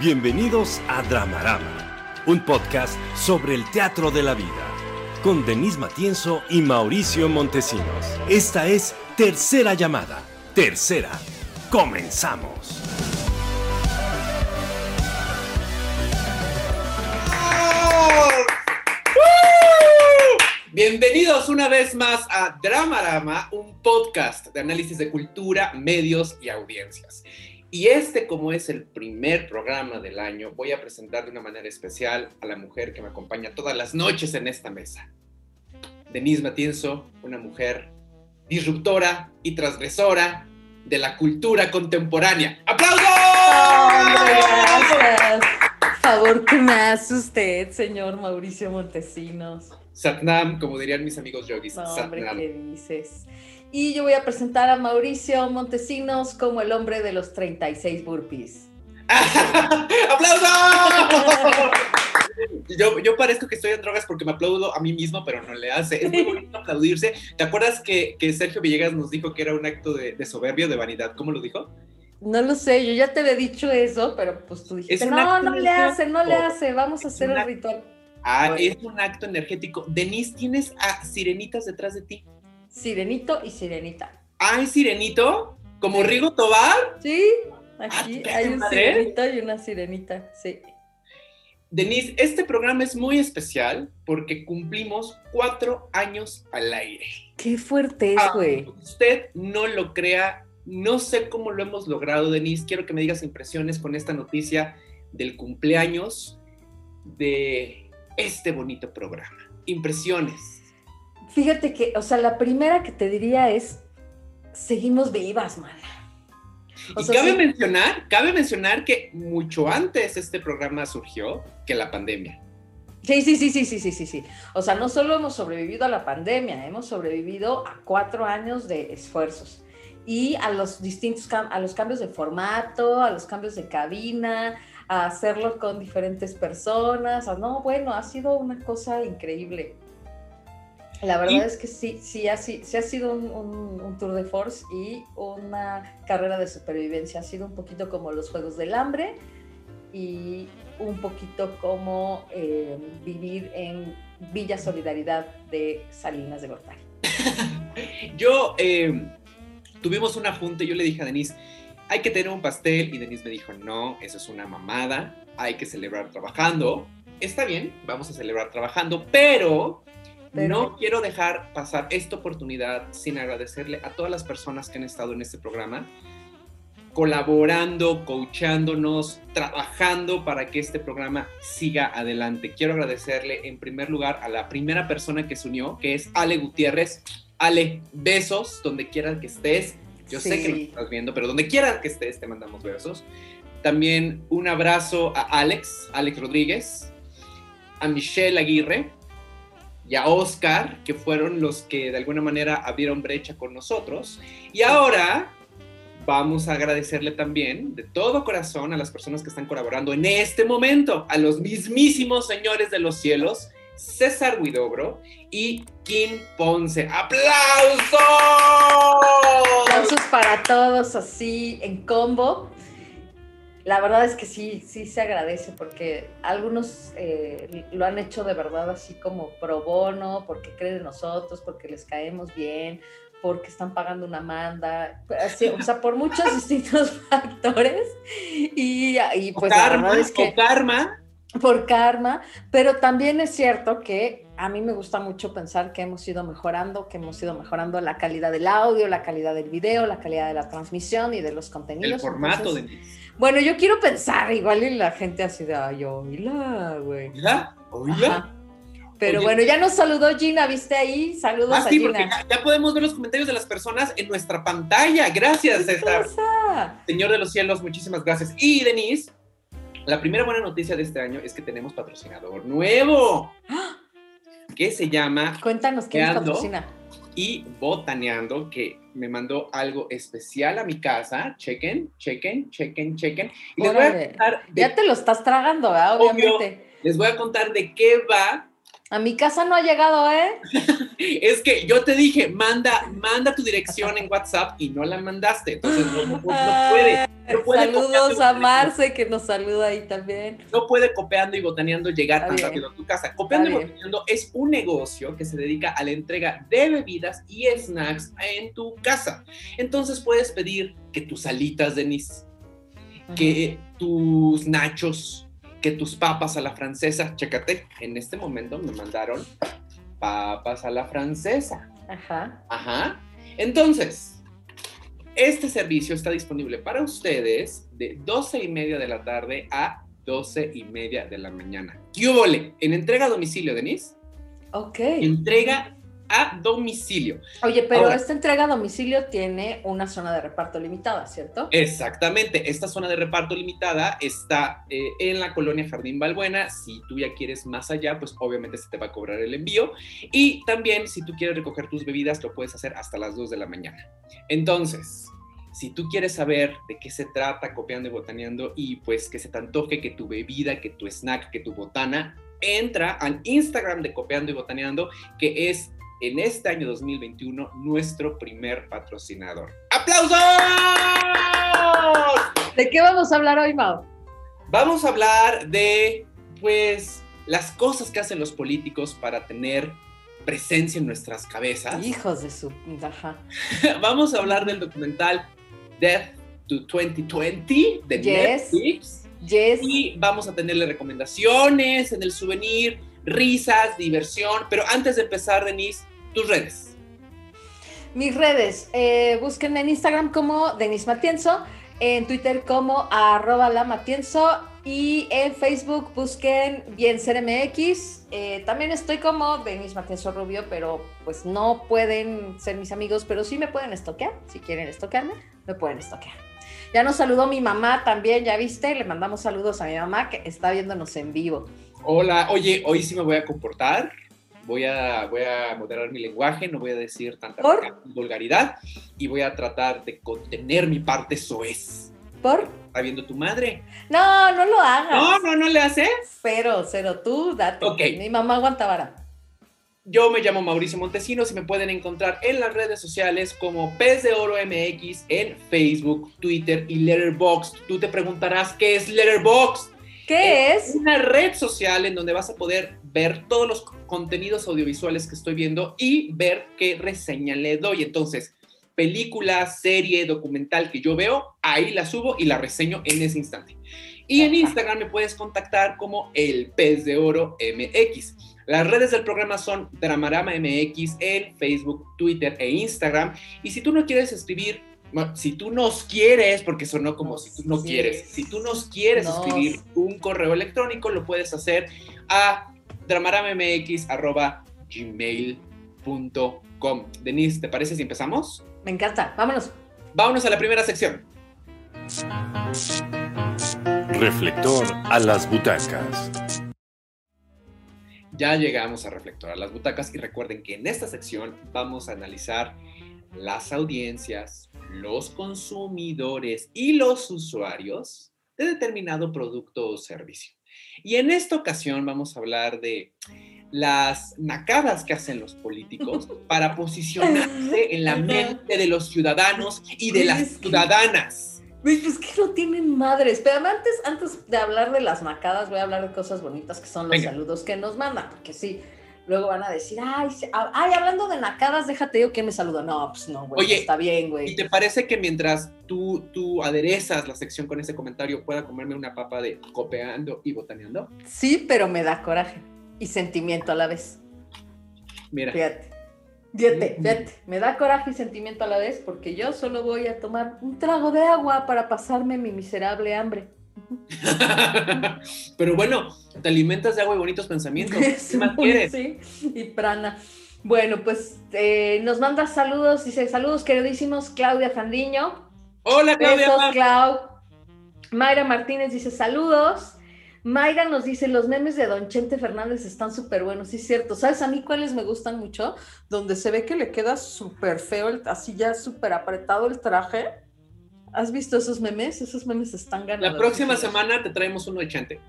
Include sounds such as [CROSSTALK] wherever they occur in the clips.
Bienvenidos a Dramarama, un podcast sobre el teatro de la vida, con Denise Matienzo y Mauricio Montesinos. Esta es Tercera Llamada. Tercera. Comenzamos. Bienvenidos una vez más a Dramarama, un podcast de análisis de cultura, medios y audiencias. Y este, como es el primer programa del año, voy a presentar de una manera especial a la mujer que me acompaña todas las noches en esta mesa. Denise Matienzo, una mujer disruptora y transgresora de la cultura contemporánea. ¡Aplausos! gracias. Favor que me hace usted, señor Mauricio Montesinos. Satnam, como dirían mis amigos yogis. No, hombre, Satnam. ¿qué dices? Y yo voy a presentar a Mauricio Montesinos como el hombre de los 36 burpees. [LAUGHS] ¡Aplausos! [LAUGHS] Yo, yo parezco que estoy en drogas porque me aplaudo a mí mismo, pero no le hace. Es muy bonito aplaudirse. ¿Te acuerdas que, que Sergio Villegas nos dijo que era un acto de, de soberbia, de vanidad? ¿Cómo lo dijo? No lo sé, yo ya te había dicho eso, pero pues tú dijiste, no, no le hace, no le hace, vamos a hacer el ritual. Ah, Bueno. es un acto energético. Denise, ¿tienes a sirenitas detrás de ti? Sirenito y sirenita. ¿Ay, sirenito? ¿Como Rigo Tobar? Sí, aquí Ah, hay un madre. sirenito y una sirenita, sí. Denise, este programa es muy especial porque cumplimos cuatro años al aire. Qué fuerte es, güey. Usted no lo crea, no sé cómo lo hemos logrado, Denise. Quiero que me digas impresiones con esta noticia del cumpleaños de este bonito programa. Impresiones. Fíjate que, o sea, la primera que te diría es, seguimos vivas. O y sea, cabe sí. mencionar, cabe mencionar que mucho antes este programa surgió que la pandemia. Sí, sí, sí, sí, sí, sí, sí, sí. O sea, no solo hemos sobrevivido a la pandemia, hemos sobrevivido a cuatro años de esfuerzos y a los distintos, a los cambios de formato, a los cambios de cabina, a hacerlo con diferentes personas. a- no, bueno, ha sido una cosa increíble. La verdad Y- es que sí, sí ha, sí ha sido un, un- un tour de force y una carrera de supervivencia. Ha sido un poquito como los Juegos del Hambre y un poquito como eh, vivir en Villa Solidaridad de Salinas de Gortari. [LAUGHS] Yo eh, tuvimos una junta y yo le dije a Denise, hay que tener un pastel y Denise me dijo, no, eso es una mamada, hay que celebrar trabajando. Está bien, vamos a celebrar trabajando, pero, No quiero dejar pasar esta oportunidad sin agradecerle a todas las personas que han estado en este programa colaborando, coachándonos, trabajando para que este programa siga adelante. Quiero agradecerle en primer lugar a la primera persona que se unió, que es Ale Gutiérrez. Ale, besos donde quiera que estés. Yo sé que nos estás viendo, pero donde quiera que estés te mandamos besos. También un abrazo a Alex, Alex Rodríguez, a Michelle Aguirre y a Oscar, que fueron los que de alguna manera abrieron brecha con nosotros. Y ahora vamos a agradecerle también de todo corazón a las personas que están colaborando en este momento, a los mismísimos señores de los cielos, César Huidobro y Kim Ponce. ¡Aplausos! Aplausos para todos así en combo. La verdad es que sí, sí se agradece porque algunos eh, lo han hecho de verdad así como pro bono, porque creen en nosotros, porque les caemos bien, porque están pagando una manda, así, o sea, por muchos [LAUGHS] distintos factores. Y, y O pues la karma, verdad es que o karma. Por karma, pero también es cierto que a mí me gusta mucho pensar que hemos ido mejorando, que hemos ido mejorando la calidad del audio, la calidad del video, la calidad de la transmisión y de los contenidos. El formato Entonces, de... Bueno, yo quiero pensar, igual y la gente así de, ay, oíla, güey. ¿Oiga? Ajá. Pero Oye. bueno, ya nos saludó Gina, ¿viste ahí? Saludos Ah, a sí, porque Gina. ya, ya podemos ver los comentarios de las personas en nuestra pantalla. Gracias, ¿Qué César. Señor de los cielos, muchísimas gracias. Y Denise, la primera buena noticia de este año es que tenemos patrocinador nuevo. [GASPS] Que se llama Cuéntanos quién Ando. patrocina. y botaneando que me mandó algo especial a mi casa. Chequen, chequen, chequen, chequen. Y les voy, a Órale. contar de, Ya te lo estás tragando, ¿verdad? Obvio. Obviamente. les voy a contar de qué va. A mi casa no ha llegado, ¿eh? [LAUGHS] Es que yo te dije, manda, manda tu dirección en WhatsApp y no la mandaste. Entonces no, no- no puede. Saludos a Marce que nos saluda ahí también. No puede copiando y botaneando llegar tan rápido a tu casa. Copiando y botaneando es un negocio que se dedica a la entrega de bebidas y snacks en tu casa. Entonces puedes pedir que tus alitas, Denise, que tus nachos, que tus papas a la francesa. Chécate, en este momento me mandaron papas a la francesa. Ajá. Ajá. Entonces, este servicio está disponible para ustedes de 12 y media de la tarde a 12 y media de la mañana. ¿Qué En entrega a domicilio, Denise. Ok. Entrega a domicilio. Oye, pero esta entrega a domicilio tiene una zona de reparto limitada, ¿cierto? Exactamente, esta zona de reparto limitada está eh, en la colonia Jardín Balbuena. Si tú ya quieres más allá, pues obviamente se te va a cobrar el envío. Y también si tú quieres recoger tus bebidas, lo puedes hacer hasta las 2 de la mañana. Entonces, si tú quieres saber de qué se trata copiando y botaneando y pues que se te antoje que tu bebida, que tu snack, que tu botana, entra al Instagram de Copiando y Botaneando, que es en este año 2021 nuestro primer patrocinador. ¡Aplausos! ¿De qué vamos a hablar hoy, Mau? Vamos a hablar de, pues, las cosas que hacen los políticos para tener presencia en nuestras cabezas. Hijos de su... [LAUGHS] vamos a hablar del documental Death to 2020 de Netflix. Yes. Y vamos a tenerle recomendaciones en el souvenir, risas, diversión. Pero antes de empezar, Denise, tus redes. Mis redes, eh, busquen en Instagram como Denis Matienzo, en Twitter como arroba la Matienzo y en Facebook busquen Bien Ser MX. Eh, también estoy como Denis Matienzo Rubio, pero pues no pueden ser mis amigos, pero sí me pueden estoquear. Si quieren estoquearme, me pueden estoquear. Ya nos saludó mi mamá también, ya viste, le mandamos saludos a mi mamá que está viéndonos en vivo. Hola, oye, hoy sí me voy a comportar voy a, voy a moderar mi lenguaje, no voy a decir tanta vulgaridad y voy a tratar de contener mi parte soez. ¿Por? ¿Está viendo tu madre? No, no lo hagas. No, no, no le haces. Cero, cero, tú date. Ok. Mi mamá aguanta vara. Yo me llamo Mauricio Montesinos y me pueden encontrar en las redes sociales como Pez de Oro MX en Facebook, Twitter y Letterboxd. Tú te preguntarás qué es Letterboxd. ¿Qué es? Una red social en donde vas a poder ver todos los contenidos audiovisuales que estoy viendo y ver qué reseña le doy. Entonces, película, serie, documental que yo veo, ahí la subo y la reseño en ese instante. Y en Instagram me puedes contactar como el pez de oro MX. Las redes del programa son Dramarama MX en Facebook, Twitter e Instagram. Y si tú no quieres escribir, si tú nos quieres, porque sonó como si tú no quieres, si tú nos quieres escribir un correo electrónico, lo puedes hacer a dramaramx.gmail.com. Denise, ¿te parece si empezamos? Me encanta, vámonos. Vámonos a la primera sección. Reflector a las butacas. Ya llegamos a Reflector a las butacas y recuerden que en esta sección vamos a analizar las audiencias, los consumidores y los usuarios de determinado producto o servicio. Y en esta ocasión vamos a hablar de las nacadas que hacen los políticos [LAUGHS] para posicionarse en la mente de los ciudadanos y de las ciudadanas. Es que no tienen madres. Pero antes, antes de hablar de las nacadas, voy a hablar de cosas bonitas que son los saludos que nos mandan. Porque sí, luego van a decir, ay, ay, hablando de nacadas, déjate yo que me saludo. No, pues no, güey, está bien, güey. ¿Y te parece que mientras tú, tú aderezas la sección con ese comentario, pueda comerme una papa de copeando y botaneando? Sí, pero me da coraje y sentimiento a la vez. Mira. Fíjate. Fíjate, fíjate, me da coraje y sentimiento a la vez porque yo solo voy a tomar un trago de agua para pasarme mi miserable hambre. [LAUGHS] Pero bueno, te alimentas de agua y bonitos pensamientos. ¿Qué [LAUGHS] más quieres? Sí, y prana. Bueno, pues eh, nos manda saludos, dice saludos queridísimos, Claudia Fandiño. Hola Claudia. Besos, Clau. Mayra Martínez dice saludos. Mayra nos dice, los memes de Don Chente Fernández están súper buenos, sí es cierto. ¿Sabes a mí cuáles me gustan mucho? Donde se ve que le queda súper feo, así ya súper apretado el traje ¿Has visto esos memes? Esos memes están ganando. La próxima semana te traemos uno de Chente.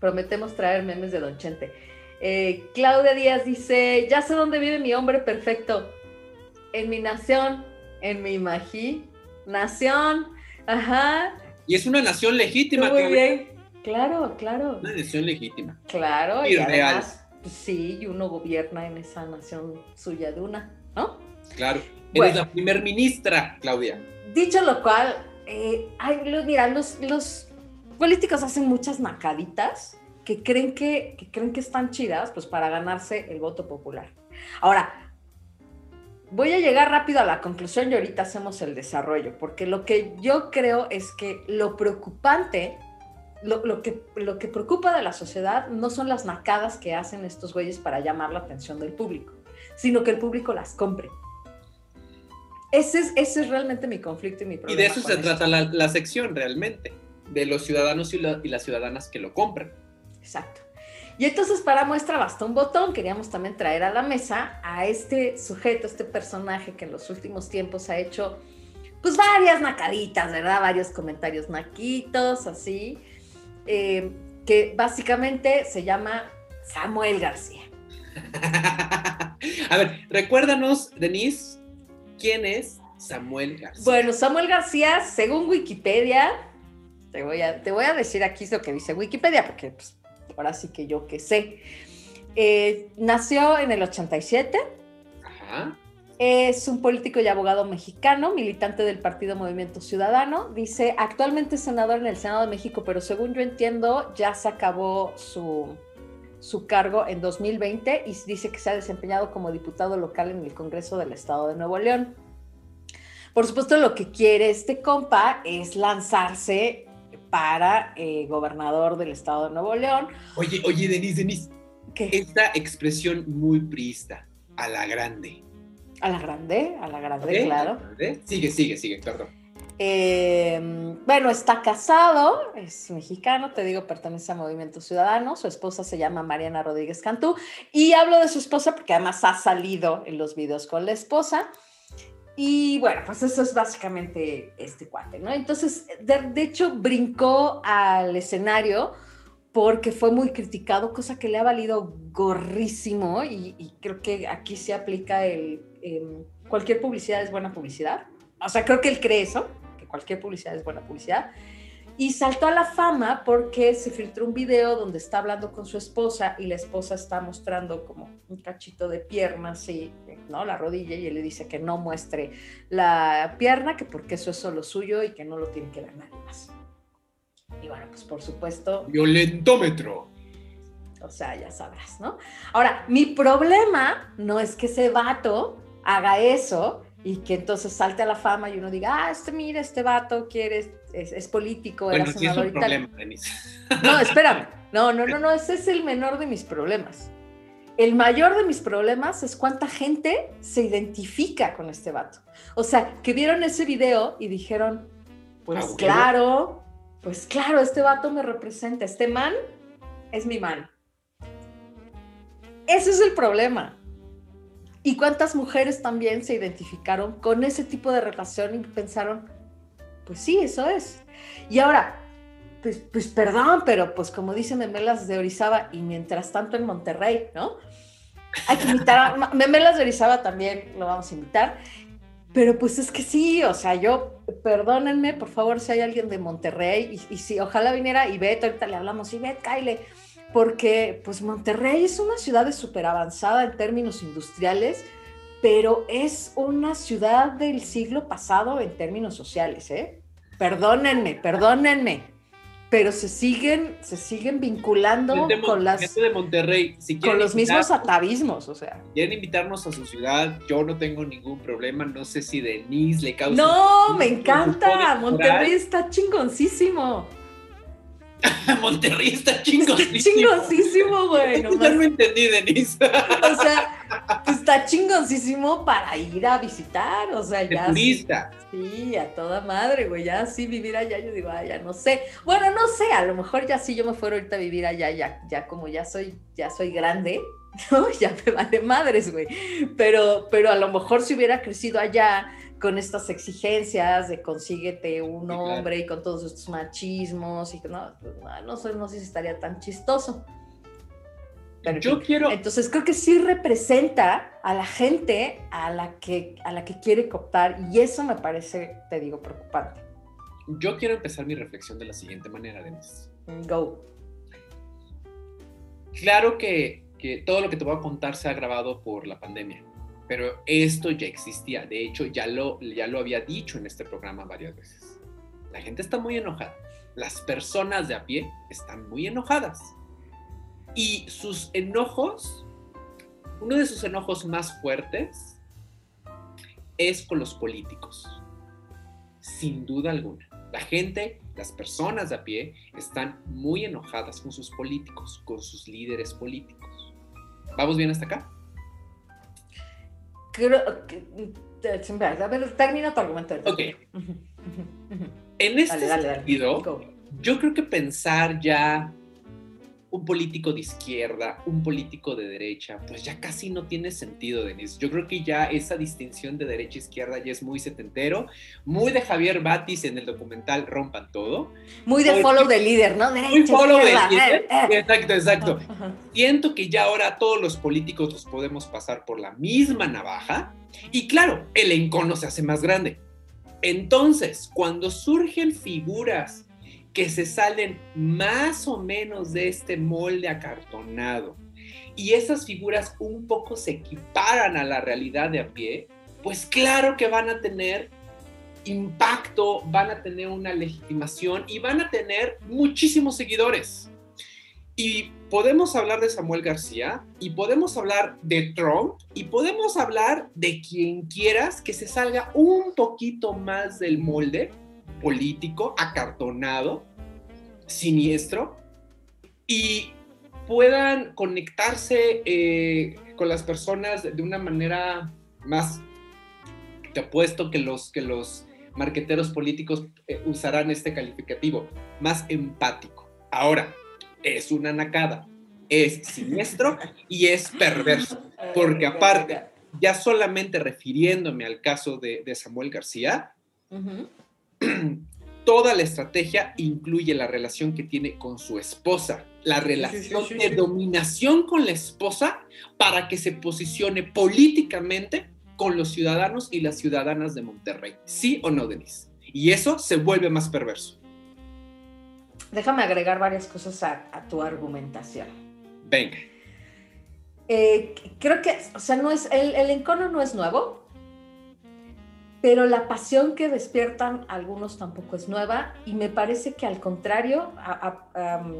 Prometemos traer memes de Don Chente. Eh, Claudia Díaz dice, ya sé dónde vive mi hombre perfecto. En mi nación, en mi imaginación. Ajá. Y es una nación legítima. Muy bien. Claro, claro. Una nación legítima. Claro, y, real. Pues sí, y uno gobierna en esa nación suya de una, ¿no? Claro. Eres la primer ministra, Claudia. Dicho lo cual, eh, mira, los, los políticos hacen muchas macaditas que creen que, que creen que están chidas, pues para ganarse el voto popular. Ahora, voy a llegar rápido a la conclusión y ahorita hacemos el desarrollo, porque lo que yo creo es que lo preocupante lo, que, lo que preocupa de la sociedad no son las nacadas que hacen estos güeyes para llamar la atención del público, sino que el público las compre. Ese es, ese es realmente mi conflicto y mi problema. Y de eso se trata la, sección realmente, de los ciudadanos y, y las ciudadanas que lo compran. Exacto. Y entonces para muestra basta un botón, queríamos también traer a la mesa a este sujeto, este personaje que en los últimos tiempos ha hecho pues varias nacaditas, ¿verdad? Varios comentarios naquitos, así. Eh, que básicamente se llama Samuel García. [LAUGHS] A ver, recuérdanos, Denise, ¿quién es Samuel García? Bueno, Samuel García, según Wikipedia, te voy a, te voy a decir aquí lo que dice Wikipedia, porque pues, ahora sí que yo que sé. Eh, nació en el 87. Ajá. Es un político y abogado mexicano, militante del Partido Movimiento Ciudadano. Dice, actualmente es senador en el Senado de México, pero según yo entiendo, ya se acabó su, su cargo en 2020 y dice que se ha desempeñado como diputado local en el Congreso del Estado de Nuevo León. Por supuesto, lo que quiere este compa es lanzarse para eh, gobernador del Estado de Nuevo León. Oye, oye, Denise, Denise. ¿Qué? Esta expresión muy prista, a la grande a la grande, a la grande, claro. Sigue, sigue, sigue, perdón. Em, bueno, está casado, es mexicano, te digo, pertenece a Movimiento Ciudadano. Su esposa se llama Mariana Rodríguez Cantú. Y hablo de su esposa porque además ha salido en los videos con la esposa. Y bueno, pues eso es básicamente este cuate, ¿no? Entonces, de hecho, brincó al escenario porque fue muy criticado, cosa que le ha valido gorrísimo y, creo que aquí se aplica el em, cualquier publicidad es buena publicidad. O sea, creo que él cree eso, cualquier publicidad es buena publicidad. Y saltó a la fama porque se filtró un video donde está hablando con su esposa y la esposa está mostrando como un cachito de pierna, así, ¿no? La rodilla y él le dice que no muestre la pierna, que porque eso es solo suyo y que no lo tiene que ver nadie más. Y bueno, pues por supuesto. Violentómetro. O sea, ya sabrás, ¿no? Ahora, mi problema no es que ese vato haga eso y que entonces salte a la fama y uno diga, ah, este, mira, este vato quiere, es, político, bueno, era senador es un problema, No, espérame. [LAUGHS] No, no, no, no, ese es el menor de mis problemas. El mayor de mis problemas es cuánta gente se identifica con este vato. O sea, que vieron ese video y dijeron, pues ah, claro, pues claro, este vato me representa, este man es mi man. Ese es el problema. ¿Y cuántas mujeres también se identificaron con ese tipo de relación y pensaron, pues sí, eso es? Y ahora, pues, pues perdón, pero pues como dicen Memelas de Orizaba y mientras tanto en Monterrey, ¿no? Hay que invitar a [LAUGHS] Memelas de Orizaba también lo vamos a invitar. Pero pues es que sí, o sea, yo, perdónenme, por favor, si hay alguien de Monterrey, y, si ojalá viniera Ivette, ahorita le hablamos, Ivette, Kyle, porque pues Monterrey es una ciudad súper avanzada en términos industriales, pero es una ciudad del siglo pasado en términos sociales, ¿eh? Perdónenme, perdónenme pero se siguen, se siguen vinculando con las de Monterrey, con los mismos atavismos, o sea. Quieren invitarnos a su ciudad, yo no tengo ningún problema, no sé si Denise le causa. No, me encanta, Monterrey está chingoncísimo. [LAUGHS] Monterrey está chingosísimo. Chingoncísimo, güey. No [LAUGHS] ya entendí, Denise. o sea, está chingoncísimo para ir a visitar, o sea, ya. turista. Sí, a toda madre, güey. Ya sí vivir allá, yo digo, ah, ya no sé. Bueno, no sé, a lo mejor ya sí yo me fuera ahorita a vivir allá, ya, ya como ya soy, ya soy grande, [LAUGHS] ¿no? Ya me vale madres, güey. Pero, pero a lo mejor si hubiera crecido allá con estas exigencias de consíguete un hombre y con todos estos machismos y no, pues, no, sé, no sé si estaría tan chistoso. Pero yo quiero. Entonces creo que sí representa a la gente a la que, a la que quiere cooptar y eso me parece, te digo, preocupante. yo quiero empezar mi reflexión de la siguiente manera, Denise. Go. Claro que, que todo lo que te voy a contar se ha grabado por la pandemia, pero esto ya existía. De hecho, ya lo, ya lo había dicho en este programa varias veces. La gente está muy enojada. Las personas de a pie están muy enojadas. Y sus enojos, uno de sus enojos más fuertes es con los políticos. Sin duda alguna. La gente, las personas de a pie, están muy enojadas con sus políticos, con sus líderes políticos. ¿Vamos bien hasta acá? Creo que. A ver, termina tu argumento. Ok. En este Dale, dale, dale. sentido, Go. yo creo que pensar ya un político de izquierda, un político de derecha, pues ya casi no tiene sentido, Denise. Yo creo que ya esa distinción de derecha-izquierda ya es muy setentero, muy de Javier Batis en el documental Rompan Todo. Muy de Muy- follow the leader, ¿no? Muy Derecha, follow de líder. eh, eh. Exacto, exacto. Ajá. Siento que ya ahora todos los políticos los podemos pasar por la misma navaja y claro, el encono se hace más grande. Entonces, cuando surgen figuras que se salen más o menos de este molde acartonado y esas figuras un poco se equiparan a la realidad de a pie, pues claro que van a tener impacto, van a tener una legitimación y van a tener muchísimos seguidores. Y podemos hablar de Samuel García, y podemos hablar de Trump, y podemos hablar de quien quieras que se salga un poquito más del molde político, acartonado, siniestro, y puedan conectarse eh, con las personas de una manera más, te apuesto que los, que los marqueteros políticos eh, usarán este calificativo, más empático. Ahora, es una nacada, es siniestro y es perverso. [LAUGHS] Porque aparte- Ya solamente refiriéndome al caso de, de Samuel García. [CLEARS THROAT] toda la estrategia incluye la relación que tiene con su esposa, la relación sí, de sí. dominación con la esposa para que se posicione políticamente con los ciudadanos y las ciudadanas de Monterrey. ¿Sí o no, Denise? Y eso se vuelve más perverso. Déjame agregar varias cosas a, a tu argumentación. Venga. Eh, creo que, o sea, no es, el, el encono no es nuevo, pero la pasión que despiertan algunos tampoco es nueva y me parece que al contrario, a- a- am,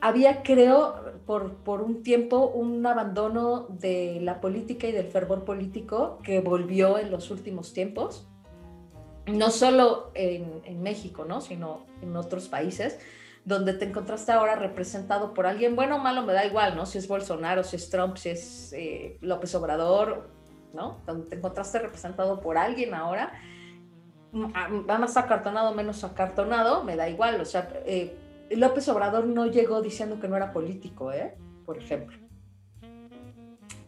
había, creo, por, por un tiempo un abandono de la política y del fervor político que volvió en los últimos tiempos, no solo en, en México, ¿no? sino en otros países donde te encontraste ahora representado por alguien, bueno o malo, me da igual, ¿no? Si es Bolsonaro, si es Trump, si es eh, López Obrador, ¿no? Donde te encontraste representado por alguien ahora, m- a- más acartonado, menos acartonado, me da igual, o sea, eh, López Obrador no llegó diciendo que no era político, ¿eh? Por ejemplo.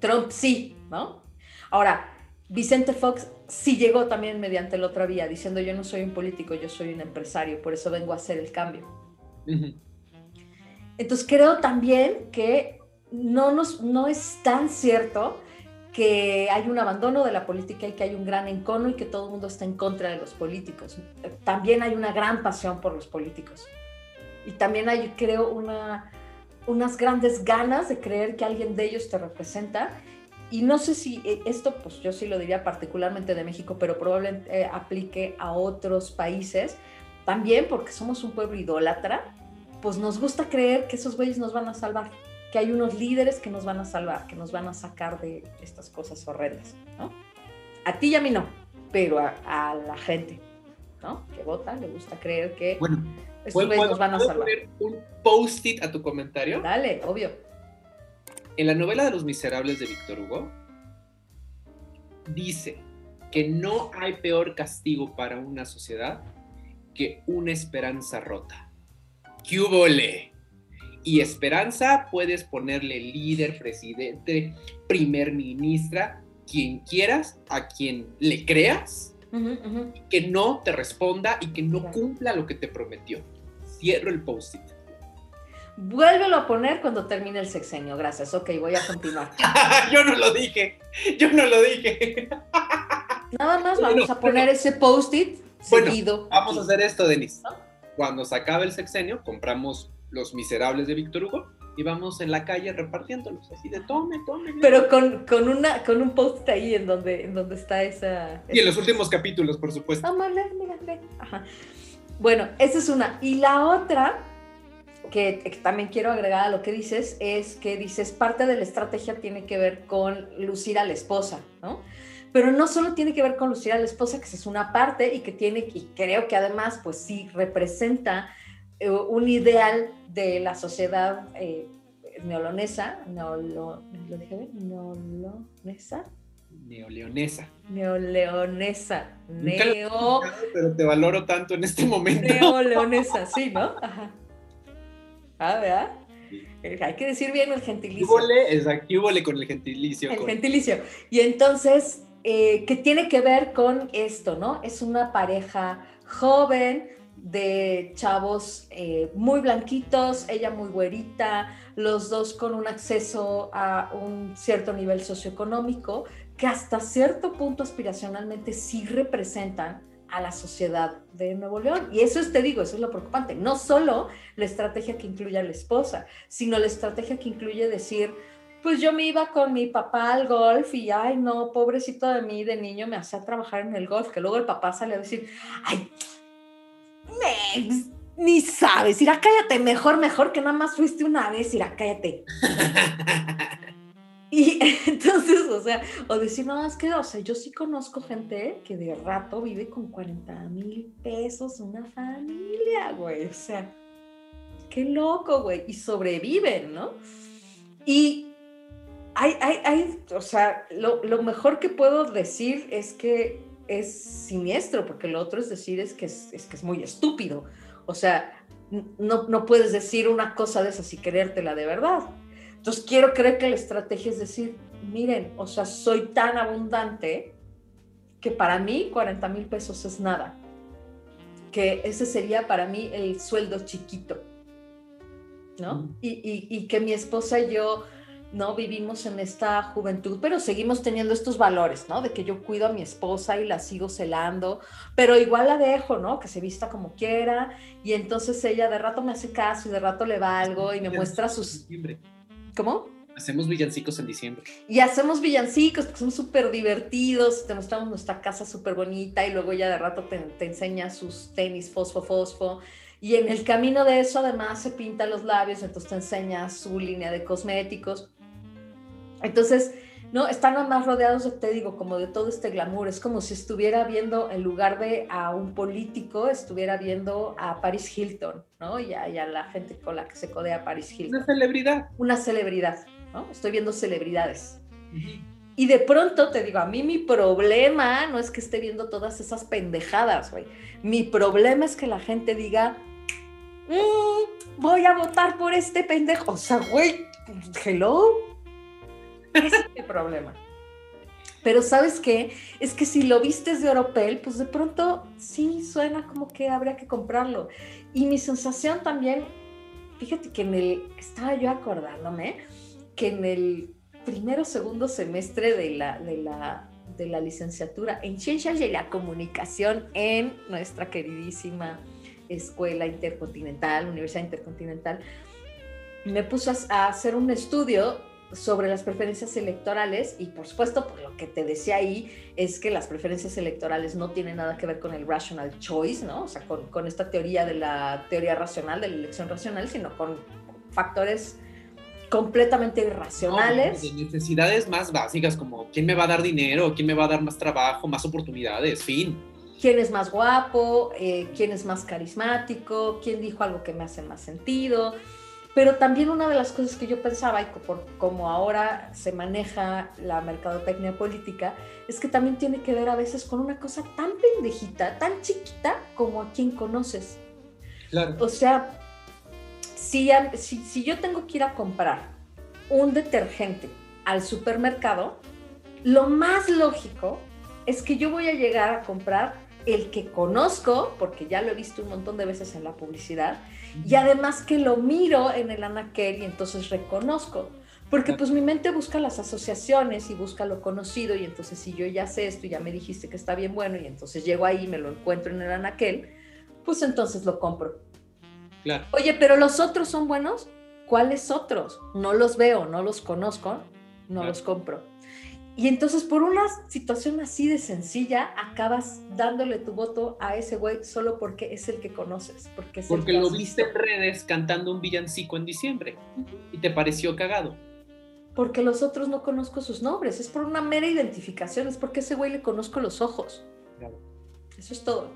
Trump sí, ¿no? Ahora, Vicente Fox sí llegó también mediante la otra vía, diciendo yo no soy un político, yo soy un empresario, por eso vengo a hacer el cambio. Entonces creo también que no, nos, no es tan cierto que hay un abandono de la política y que hay un gran encono y que todo el mundo está en contra de los políticos. También hay una gran pasión por los políticos. Y también hay, creo, una, unas grandes ganas de creer que alguien de ellos te representa. Y no sé si eh, esto, pues yo sí lo diría particularmente de México, pero probablemente eh, aplique a otros países. También porque somos un pueblo idólatra, pues nos gusta creer que esos güeyes nos van a salvar, que hay unos líderes que nos van a salvar, que nos van a sacar de estas cosas horrendas, ¿no? A ti y a mí no, pero a, a la gente, ¿no? Que vota, le gusta creer que Bueno, estos ¿puedo, güeyes nos van a salvar. poner un post-it a tu comentario? Dale, obvio. En la novela de Los Miserables de Víctor Hugo, dice que no hay peor castigo para una sociedad que una esperanza rota. ¿Qué? Y esperanza puedes ponerle líder, presidente, primer ministra, quien quieras, a quien le creas, que no te responda y que no cumpla lo que te prometió. Cierro el post-it. Vuélvelo a poner cuando termine el sexenio, gracias. Ok, voy a continuar. [LAUGHS] yo no lo dije, yo no lo dije. Nada más Bueno, vamos a poner ese post-it seguido. Vamos a hacer esto, Denis. Cuando se acabe el sexenio, compramos Los Miserables de Víctor Hugo y vamos en la calle repartiéndolos, así de tome, tome. Pero con, con, una, con un post ahí en donde, en donde está esa... Y en los últimos capítulos, por supuesto. Vamos, mira, mira. Ajá. Bueno, esa es una. Y la otra, que, que, también quiero agregar a lo que dices, es que dices, parte de la estrategia tiene que ver con lucir a la esposa, ¿no? Pero no solo tiene que ver con lucir a la esposa, que es una parte y que tiene, y creo que además, pues sí, representa un ideal de la sociedad eh, neolonesa, neolo, ¿lo dije bien? Neolonesa. Neoleonesa. Neoleonesa. Neo. Pero te valoro tanto en este momento. Neoleonesa, sí, ¿no? [LAUGHS] Ajá. Ah, ¿verdad? Eh, hay que decir bien el gentilicio. Húbole con el gentilicio. El con... gentilicio. Y entonces, eh, ¿qué tiene que ver con esto, no? Es una pareja joven, de chavos eh, muy blanquitos, ella muy güerita, los dos con un acceso a un cierto nivel socioeconómico, que hasta cierto punto aspiracionalmente sí representan a la sociedad de Nuevo León. Y eso es, te digo, eso es lo preocupante. No solo la estrategia que incluye a la esposa, sino la estrategia que incluye decir, pues yo me iba con mi papá al golf y, ay, no, pobrecito de mí, de niño me hacía trabajar en el golf, que luego el papá sale a decir, ay, ni sabes, irá, cállate, mejor, mejor que nada más fuiste una vez, irá, cállate. [LAUGHS] y entonces, o sea, o decir, no, es que, o sea, yo sí conozco gente que de rato vive con 40 mil pesos, una familia, güey, o sea, qué loco, güey, y sobreviven, ¿no? Y hay, hay, hay o sea, lo, lo mejor que puedo decir es que es siniestro, porque lo otro es decir es que es, es que es muy estúpido. O sea, no, no puedes decir una cosa de esas y creértela de verdad. Entonces quiero creer que la estrategia es decir, miren, o sea, soy tan abundante que para mí 40 mil pesos es nada. Que ese sería para mí el sueldo chiquito. ¿No? Y, y, y que mi esposa y yo ¿no? Vivimos en esta juventud, pero seguimos teniendo estos valores, ¿no? De que yo cuido a mi esposa y la sigo celando, pero igual la dejo, ¿no? Que se vista como quiera y entonces ella de rato me hace caso y de rato le va algo y me muestra sus... ¿Cómo? Hacemos villancicos en diciembre. Y hacemos villancicos, porque son súper divertidos, te mostramos nuestra casa súper bonita y luego ella de rato te, te enseña sus tenis fosfo, fosfo. Y en el camino de eso además se pinta los labios, entonces te enseña su línea de cosméticos. Entonces, no, están más rodeados, te digo, como de todo este glamour. Es como si estuviera viendo, en lugar de a un político, estuviera viendo a Paris Hilton, ¿no? Y a, y a la gente con la que se codea Paris Hilton. Una celebridad. Una celebridad, ¿no? Estoy viendo celebridades. Y de pronto te digo, a mí mi problema no es que esté viendo todas esas pendejadas, güey. Mi problema es que la gente diga, mm, voy a votar por este pendejo. O sea, güey, hello, ese es el problema. Pero ¿sabes qué? Es que si lo vistes de Oropel, pues de pronto sí suena como que habría que comprarlo. Y mi sensación también, fíjate que en el, estaba yo acordándome, que en el primero segundo semestre de la, de la, de la licenciatura en Ciencias de la Comunicación en nuestra queridísima Escuela Intercontinental, Universidad Intercontinental, me puso a hacer un estudio sobre las preferencias electorales y por supuesto, por lo que te decía ahí, es que las preferencias electorales no tienen nada que ver con el rational choice, ¿no? O sea, con, con esta teoría de la teoría racional, de la elección racional, sino con factores completamente irracionales. No, de necesidades más básicas como quién me va a dar dinero, quién me va a dar más trabajo, más oportunidades, fin. ¿Quién es más guapo? Eh, ¿Quién es más carismático? ¿Quién dijo algo que me hace más sentido? Pero también una de las cosas que yo pensaba, y por como ahora se maneja la mercadotecnia política, es que también tiene que ver a veces con una cosa tan pendejita, tan chiquita como a quien conoces. Claro. O sea, si, si, si yo tengo que ir a comprar un detergente al supermercado, lo más lógico es que yo voy a llegar a comprar el que conozco, porque ya lo he visto un montón de veces en la publicidad, y además que lo miro en el anaquel y entonces reconozco. Porque pues mi mente busca las asociaciones y busca lo conocido y entonces si yo ya sé esto y ya me dijiste que está bien bueno y entonces llego ahí y me lo encuentro en el anaquel, pues entonces lo compro. Claro. Oye, pero los otros son buenos. ¿Cuáles otros? No los veo, no los conozco, no Claro. los compro. Y entonces por una situación así de sencilla acabas dándole tu voto a ese güey solo porque es el que conoces, porque es el Porque que lo viste en redes cantando un villancico en diciembre y te pareció cagado. Porque los otros no conozco sus nombres, es por una mera identificación, es porque a ese güey le conozco los ojos. Claro. Eso es todo.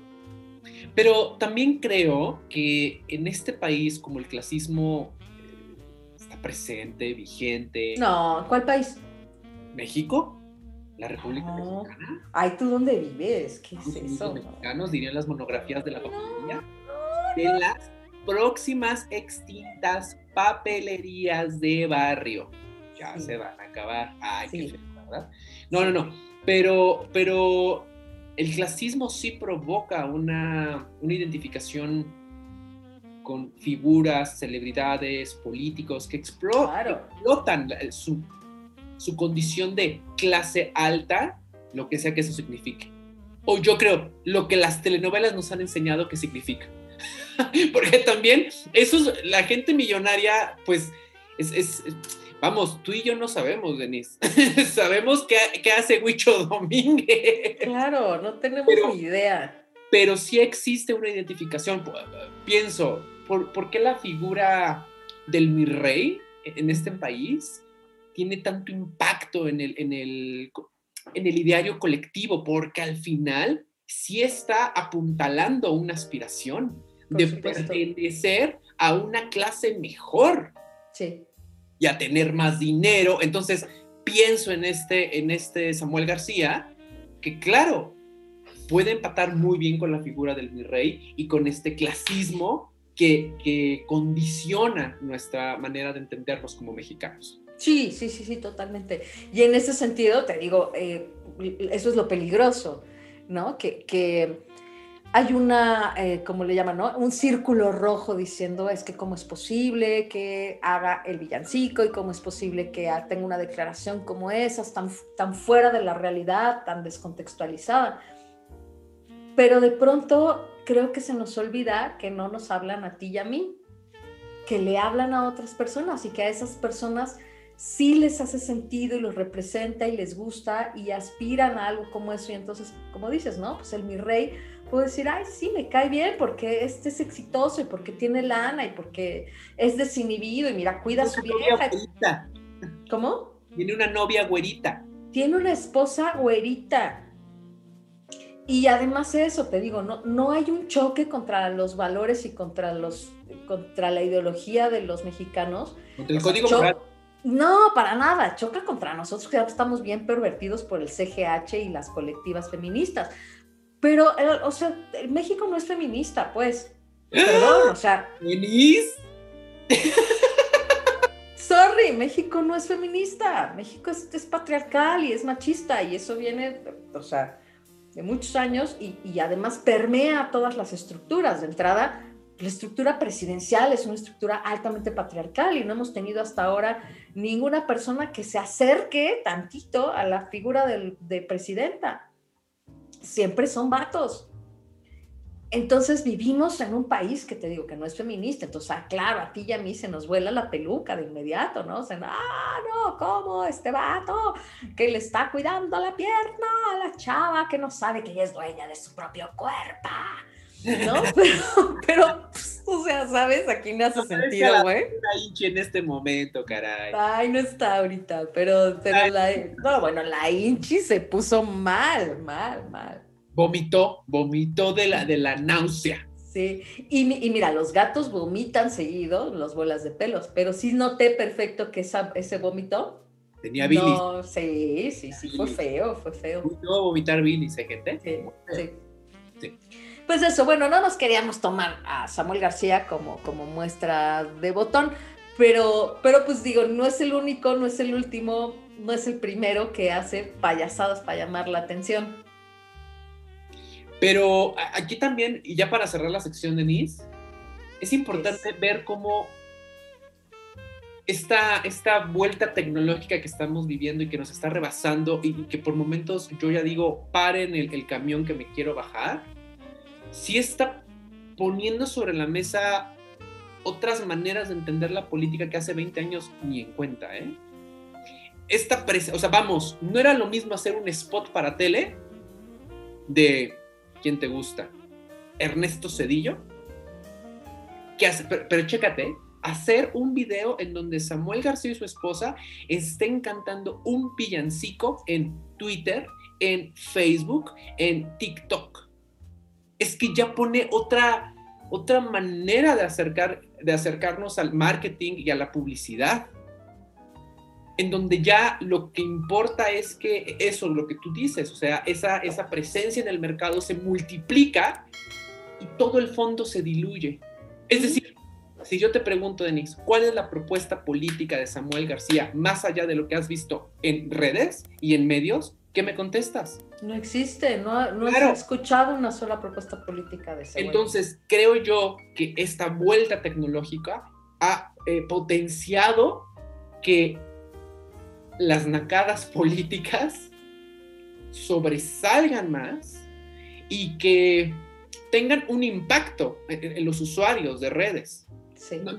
Pero también creo que en este país, como el clasismo eh, está presente, vigente, No, ¿cuál país? México, la República No. Mexicana, Ay, ¿tú dónde vives? ¿Qué es eso? mexicanos, dirían las monografías de la papelería, de las próximas extintas papelerías de barrio. Ya Sí. se van a acabar. Ay, qué feo, ¿verdad? No, no, no. Pero, pero el clasismo sí provoca una, una identificación con figuras, celebridades, políticos que Claro. explotan la- su, su condición de clase alta, lo que sea que eso signifique. O yo creo, lo que las telenovelas nos han enseñado que significa. [LAUGHS] Porque también, eso es- la gente millonaria, pues, es, es- vamos, tú y yo no sabemos, Denise. [LAUGHS] sabemos qué, qué hace Huicho Domínguez. Claro, no tenemos Pero- ni idea. pero sí existe una identificación. Pienso, ¿por, por qué la figura del mi rey en este país tiene tanto impacto en el, en el, en el ideario colectivo? Porque al final sí está apuntalando una aspiración Por de supuesto. pertenecer a una clase mejor Sí. y a tener más dinero. Entonces, pienso en este, en este Samuel García, que claro, puede empatar muy bien con la figura del mi rey y con este clasismo que, que condiciona nuestra manera de entendernos como mexicanos. Sí, sí, sí, sí, totalmente. Y en ese sentido, te digo, eh, eso es lo peligroso, ¿no? Que, hay una, eh, le llaman, ¿no? Un círculo rojo diciendo es que cómo es posible que haga el villancico y cómo es posible que tenga una declaración como esas, tan, tan fuera de la realidad, tan descontextualizada. Pero de pronto creo que se nos olvida que no nos hablan a ti y a mí, que le hablan a otras personas y que a esas personas sí les hace sentido y los representa y les gusta y aspiran a algo como eso. Y entonces, como dices, ¿no? Pues el mi rey puede decir, ay, sí, me cae bien porque este es exitoso y porque tiene lana y porque es desinhibido y mira, cuida a su vieja. güerita, ¿Cómo? Tiene una novia güerita. Tiene una esposa güerita. Y además eso, te digo, no, no hay un choque contra los valores y contra, los, contra la ideología de los mexicanos. Contra el O sea, código moral. No, para nada, choca contra nosotros que ya estamos bien pervertidos por el CGH y las colectivas feministas. Pero, eh, o sea, México no es feminista, pues. Perdón, o sea, Denise, [LAUGHS] sorry, México no es feminista. México es, es patriarcal y es machista y eso viene, o sea, de muchos años y, y además permea todas las estructuras. De entrada, la estructura presidencial es una estructura altamente patriarcal y no hemos tenido hasta ahora ninguna persona que se acerque tantito a la figura de presidenta. Siempre son vatos. Entonces vivimos en un país que te digo que no es feminista. Entonces, ah, claro, a ti y a mí se nos vuela la peluca de inmediato, ¿no? O sea, ah, no, ¿cómo? Este vato que le está cuidando la pierna a la chava que no sabe que ella es dueña de su propio cuerpo. ¿No? [LAUGHS] Pero, pero pues, o sea, ¿sabes? Aquí no hace No, sentido, la- güey. hincha en este momento, caray. Ay, no está ahorita, pero, pero Ay. la, no, bueno, la Inchi se puso mal, mal, mal. Vomitó, vomitó de la, de la náusea. Sí, y, mi- y mira, los gatos vomitan seguido, los bolas de pelos, pero sí noté perfecto que esa, ese vómito. Tenía bilis. No, sí, sí, sí, fue feo, fue feo. No vomitar bilis, ¿eh, gente? Sí, sí. Sí. Pues eso, bueno, no nos queríamos tomar a Samuel García como, como muestra de botón, pero, pero pues digo, no es el único, no es el último, no es el primero que hace payasadas para llamar la atención. Pero aquí también, y ya para cerrar la sección de Denise, es importante ver cómo esta, esta vuelta tecnológica que estamos viviendo y que nos está rebasando y, que por momentos yo ya digo, paren el, el camión que me quiero bajar, sí está poniendo sobre la mesa otras maneras de entender la política que hace 20 años ni en cuenta, ¿eh? Esta o sea, vamos, no era lo mismo hacer un spot para tele de ¿quién te gusta? Ernesto Cedillo, que hace, pero, chécate, hacer un video en donde Samuel García y su esposa estén cantando un villancico en Twitter, en Facebook, en TikTok. Es que ya pone otra, otra manera de, acercar, de acercarnos al marketing y a la publicidad. En donde ya lo que importa es que eso, lo que tú dices, o sea, esa, esa presencia en el mercado se multiplica y todo el fondo se diluye. Es decir, si yo te pregunto, Denise, ¿cuál es la propuesta política de Samuel García más allá de lo que has visto en redes y en medios? ¿Qué me contestas? No existe, no, no he escuchado una sola propuesta política de Samuel. Entonces, creo yo que esta vuelta tecnológica ha eh, potenciado que las nacadas políticas sobresalgan más y que tengan un impacto en los usuarios de redes.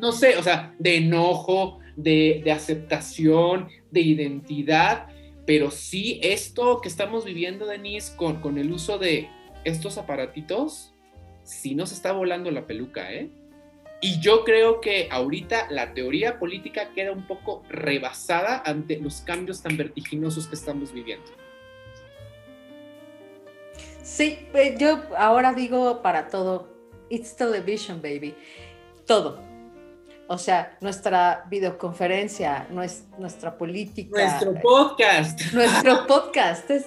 No, sé, o sea, de enojo, de, aceptación, de identidad, pero sí esto que estamos viviendo, Denise, con, con el uso de estos aparatitos, sí nos está volando la peluca, ¿eh? Y yo creo que ahorita la teoría política queda un poco rebasada ante los cambios tan vertiginosos que estamos viviendo. Sí, eh, yo ahora digo para todo, it's television, baby. Todo. O sea, nuestra videoconferencia, nuestra política. Nuestro podcast. Nuestro [LAUGHS] podcast, es,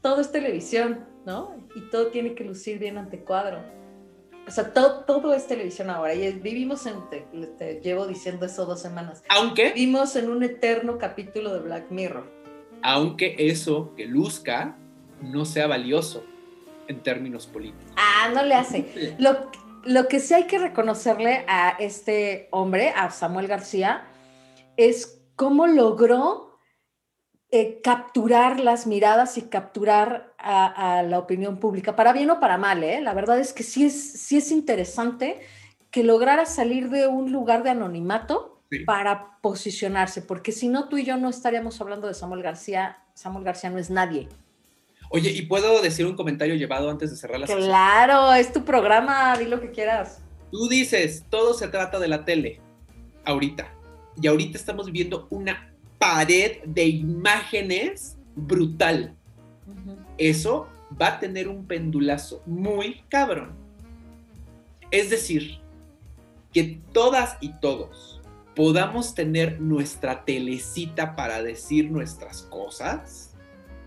todo es televisión, ¿no? Y todo tiene que lucir bien ante cuadro. O sea, todo, todo es televisión ahora. Y vivimos en, te, llevo diciendo eso dos semanas. Aunque. Vivimos en un eterno capítulo de Black Mirror. Aunque eso que luzca no sea valioso en términos políticos. Ah, no le hace. Lo, lo que sí hay que reconocerle a este hombre, a Samuel García, es cómo logró eh, capturar las miradas y capturar a, la opinión pública, para bien o para mal. ¿eh? La verdad es que sí es, sí es interesante que lograra salir de un lugar de anonimato para posicionarse, porque si no, tú y yo no estaríamos hablando de Samuel García. Samuel García no es nadie. Oye, ¿y puedo decir un comentario llevado antes de cerrar la sesión? Claro, es tu programa, di lo que quieras. Tú dices, todo se trata de la tele, ahorita. Y ahorita estamos viviendo una pared de imágenes brutal. Eso va a tener un pendulazo muy cabrón. Es decir, que todas y todos podamos tener nuestra telecita para decir nuestras cosas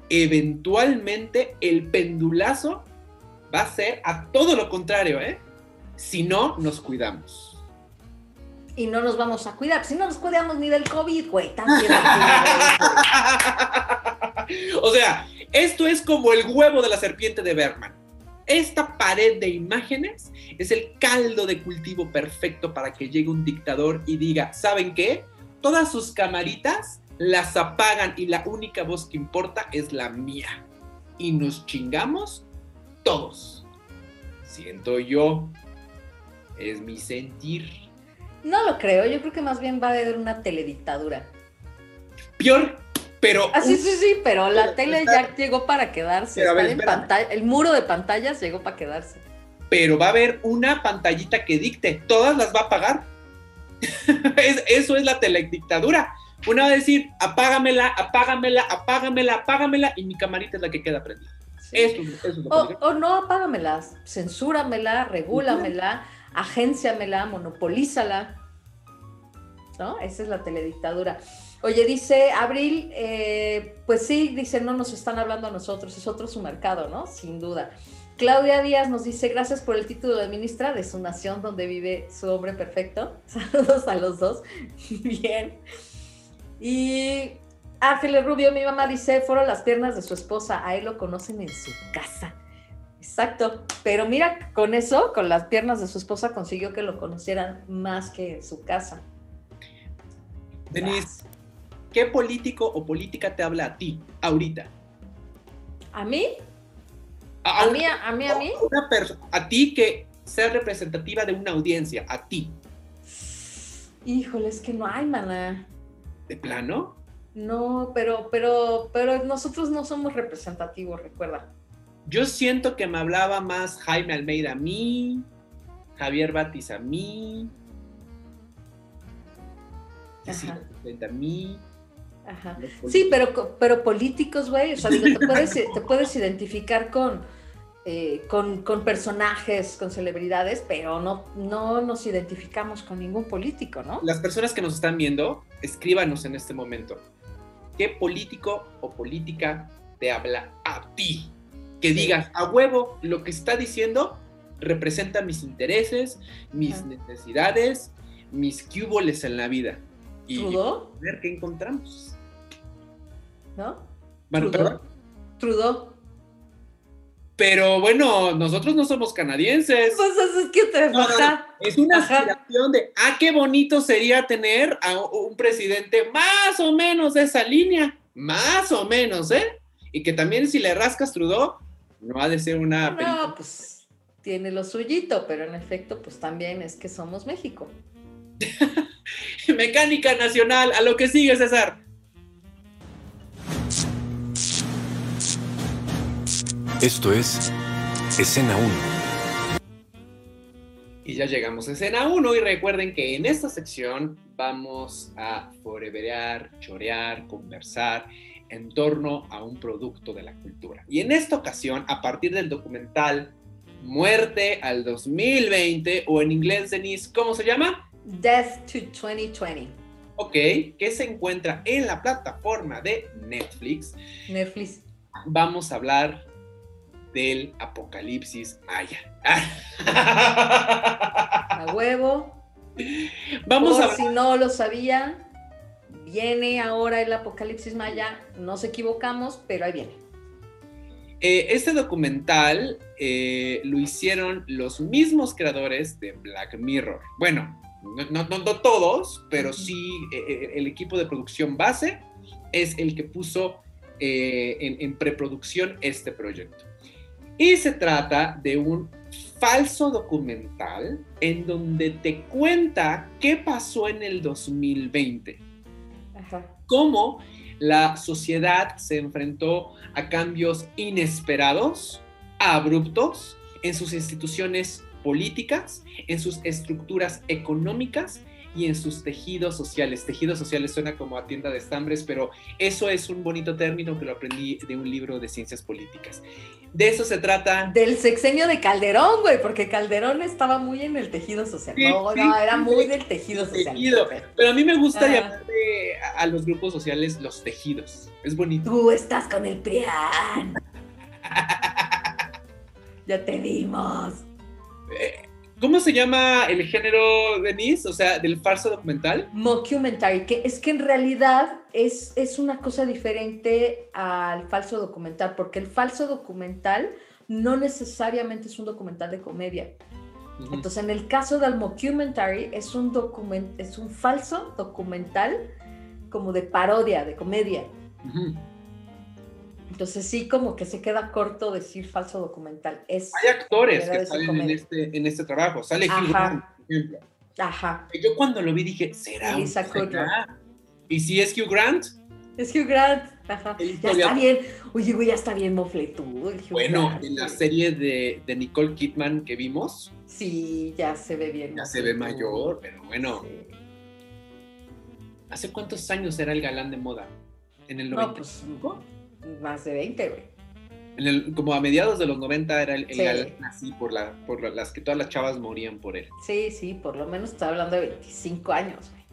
eventualmente el pendulazo va a ser a todo lo contrario, ¿eh? Si no nos cuidamos. Y no nos vamos a cuidar. Si no nos cuidamos ni del COVID, güey, también. [LAUGHS] o sea, esto es como el huevo de la serpiente de Berman. Esta pared de imágenes es el caldo de cultivo perfecto para que llegue un dictador y diga, ¿saben qué? Todas sus camaritas las apagan y la única voz que importa es la mía. Y nos chingamos todos. Siento yo. Es mi sentir. No lo creo, yo creo que más bien va a haber una teledictadura. Peor, pero... Ah, sí, sí, sí, pero la tele ya llegó para quedarse. el muro de pantallas llegó para quedarse. Pero va a haber una pantallita que dicte, todas las va a pagar. [LAUGHS] eso es la teledictadura. Una va a decir, apágamela, apágamela, apágamela, apágamela, y mi camarita es la que queda prendida. Eso, es lo o, o, no apágamela, censúramela, regúlamela, agénciamela, monopolízala. ¿No? Esa es la teledictadura. Oye, dice Abril, eh, pues sí, dice, no nos están hablando a nosotros, es otro su mercado, ¿no? Sin duda. Claudia Díaz nos dice, gracias por el título de ministra de su nación donde vive su hombre perfecto. [LAUGHS] Saludos a los dos. [LAUGHS] Bien. Y Ángeles Rubio, mi mamá dice, fueron las piernas de su esposa, a él lo conocen en su casa. Exacto, pero mira, con eso, con las piernas de su esposa, consiguió que lo conocieran más que en su casa. Denise, ¿qué político o política te habla a ti ahorita? ¿A mí? ¿A, mí, a, mí, a mí? Una a ti que sea representativa de una audiencia, a ti. Híjole, es que no hay, maná. ¿De plano? No, pero, pero, pero nosotros no somos representativos, recuerda. Yo siento que me hablaba más Jaime Almeida a mí, Javier Batis a mí, a mí. Ajá. Sí, pero, pero políticos, güey, o sea, te, puedes, [LAUGHS] te puedes identificar con, eh, con, con, personajes, con celebridades, pero no, no nos identificamos con ningún político, ¿no? Las personas que nos están viendo, escríbanos en este momento. ¿Qué político o política te habla a ti? Que digas, a huevo, lo que está diciendo representa mis intereses, mis necesidades, mis cúboles en la vida. Y ¿Trudeau? ver qué encontramos. ¿No? Bueno, Trudeau. Trudeau. Pero bueno, nosotros no somos canadienses. Pues es que te Es una aspiración de, ah, qué bonito sería tener a un presidente más o menos de esa línea. Más o menos, ¿eh? Y que también si le rascas Trudeau, no ha de ser una... No, pues tiene lo suyito, pero en efecto, pues también es que somos México. [LAUGHS] Mecánica Nacional, a lo que sigue, César. Esto es Escena 1. Y ya llegamos a escena 1 y recuerden que en esta sección vamos a foreverear, chorear, conversar en torno a un producto de la cultura. Y en esta ocasión, a partir del documental Muerte al 2020 o en inglés, Denise, ¿cómo se llama? Death to 2020. Ok, que se encuentra en la plataforma de Netflix. Netflix. Vamos a hablar del apocalipsis maya. A huevo. Vamos a si no lo sabía, viene ahora el apocalipsis maya. Nos equivocamos, pero ahí viene. Eh, este documental eh, lo hicieron los mismos creadores de Black Mirror. Bueno, no, todos, pero sí eh, el equipo de producción base es el que puso en preproducción este proyecto. Y se trata de un falso documental en donde te cuenta qué pasó en el 2020. Cómo la sociedad se enfrentó a cambios inesperados, abruptos, en sus instituciones políticas, en sus estructuras económicas y en sus tejidos sociales. Tejidos sociales suena como a tienda de estambres, pero eso es un bonito término que lo aprendí de un libro de ciencias políticas. De eso se trata. Del sexenio de Calderón, güey, porque Calderón estaba muy en el tejido social. no, no, era muy del tejido social. Pero a mí me gusta llamarle a, los grupos sociales los tejidos. Es bonito. Tú estás con el PRIAN. [LAUGHS] ya te dimos. Eh, ¿Cómo se llama el género, Denise? O sea, del falso documental. Mockumentary, que es que en realidad es, es una cosa diferente al falso documental, porque el falso documental no necesariamente es un documental de comedia. Entonces, en el caso del mockumentary, es un, document, es un falso documental como de parodia, de comedia. Entonces sí, como que se queda corto decir falso documental. Es Hay actores que salen en este, en este trabajo. Sale Hugh Grant, por ejemplo. Ajá. Yo cuando lo vi dije, ¿será? Elisa ¿Y si es Hugh Grant? Es Hugh Grant. Ajá. Ya está bien. Oye, güey, ya está bien mofletudo. bueno, en la serie de, de, Nicole Kidman que vimos. Sí, ya se ve bien. Ya se ve mayor, pero bueno. ¿Hace cuántos años era el galán de moda? ¿En el 95? No, pues, más de 20, güey. El, como a mediados de los 90 era el, el así por, la, por las que todas las chavas morían por él. Sí, sí, por lo menos está hablando de 25 años, güey.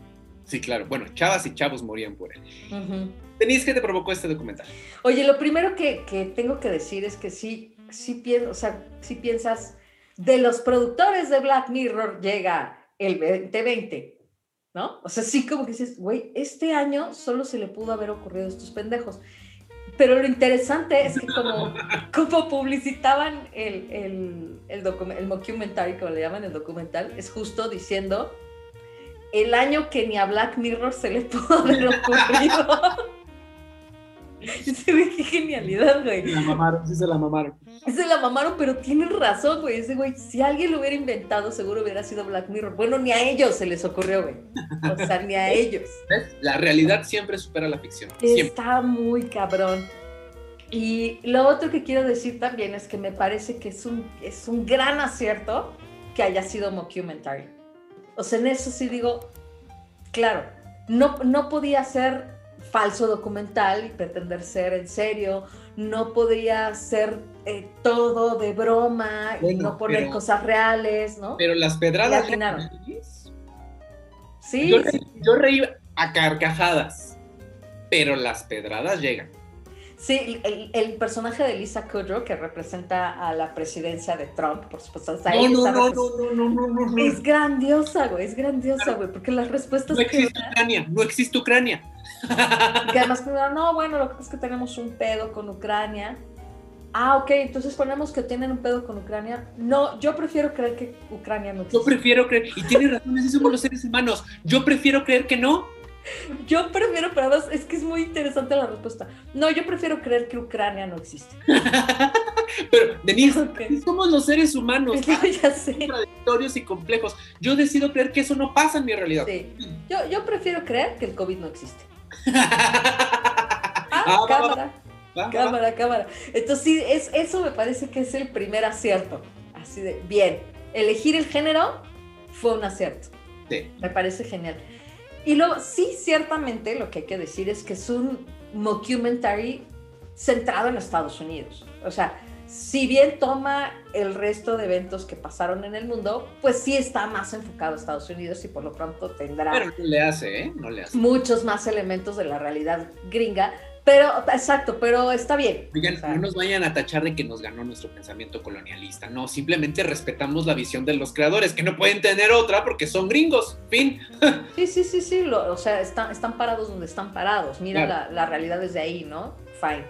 Sí, claro. Bueno, chavas y chavos morían por él. Uh ¿qué te provocó este documental? Oye, lo primero que, que tengo que decir es que sí, sí, pienso, o sea, sí piensas, de los productores de Black Mirror llega el 2020, ¿no? O sea, sí como que dices, güey, este año solo se le pudo haber ocurrido a estos pendejos. Pero lo interesante es que como, como publicitaban el, el, el, el documentary, como le llaman el documental, es justo diciendo, el año que ni a Black Mirror se le pudo haber ocurrido. [LAUGHS] [LAUGHS] Ese güey, qué genialidad, güey. Se la mamaron, sí se la mamaron. Se la mamaron, pero tienen razón, güey. Ese güey, si alguien lo hubiera inventado, seguro hubiera sido Black Mirror. Bueno, ni a ellos se les ocurrió, güey. O sea, ni a [LAUGHS] ellos. ¿Ves? La realidad siempre supera la ficción. Siempre. Está muy cabrón. Y lo otro que quiero decir también es que me parece que es un, es un gran acierto que haya sido mockumentary. O sea, en eso sí digo, claro, no, no podía ser falso documental y pretender ser en serio, no podía ser eh, todo de broma y Bueno, no poner pero- cosas reales, ¿no? Pero las pedradas. Sí, Yo, sí. reí, yo reí a carcajadas, pero las pedradas llegan. Sí, el, el personaje de Lisa Kudrow, que representa a la presidencia de Trump, por supuesto, o sea, No, no, no, no, no, no, no, no. Es grandiosa, güey, es grandiosa, güey, porque las respuestas No existe Ucrania, no existe Ucrania. [LAUGHS] que además no, bueno, lo que es que tenemos un pedo con Ucrania. Ah, ok, entonces ponemos que tienen un pedo con Ucrania. No, yo prefiero creer que Ucrania no Yo existe. prefiero creer, y tiene razón, así somos los seres humanos. Yo prefiero creer que no. Yo prefiero, pero además es que es muy interesante la respuesta. No, yo prefiero creer que Ucrania no existe. [LAUGHS] Pero, Denise, [LAUGHS] somos los seres humanos, Yo ya sé. contradictorios y complejos. Yo decido creer que eso no pasa en mi realidad. Sí. Yo, yo prefiero creer que el COVID no existe. Ah, Ah, cámara, cámara, cámara. Entonces sí, es, eso me parece que es el primer acierto. Así de, bien, elegir el género fue un acierto. Sí. Me parece genial. Y luego, sí, ciertamente lo que hay que decir es que es un mockumentary centrado en Estados Unidos. O sea, si bien toma el resto de eventos que pasaron en el mundo, pues sí está más enfocado a Estados Unidos y por lo pronto tendrá Pero no le hace, ¿eh? No le hace. muchos más elementos de la realidad gringa. Pero, exacto, pero está bien. Oigan, O sea, no nos vayan a tachar de que nos ganó nuestro pensamiento colonialista. No, simplemente respetamos la visión de los creadores, que no pueden tener otra porque son gringos. Fin. [LAUGHS] Sí, sí, sí, sí, lo- o sea, están, están parados donde están parados, mira Claro. la, la realidad desde ahí, ¿no? Fine.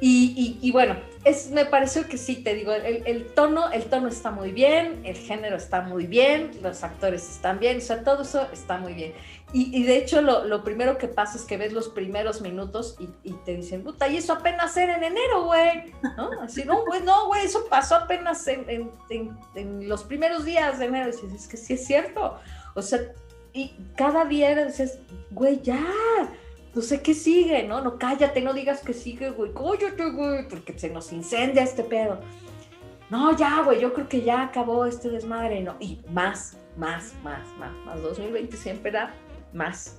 Y, y- y bueno, es, me pareció que sí, te digo, el, el tono, el tono está muy bien, el género está muy bien, los actores están bien, o todo eso está muy bien. Y, y de hecho, lo, lo primero que pasa es que ves los primeros minutos y, y te dicen, puta, y eso apenas era en enero, güey, ¿no? Así, no, güey, no, güey, eso pasó apenas en, en- en- en los primeros días de enero. Y dices, es que sí es cierto. O sea, y cada día era, dices, güey, ya, no sé qué sigue, ¿no? No, cállate, no digas que sigue, güey, cállate, güey, porque se nos incendia este pedo. No, ya, güey, yo creo que ya acabó este desmadre, ¿no? Y más, más, más, más, más. 2020 siempre era más.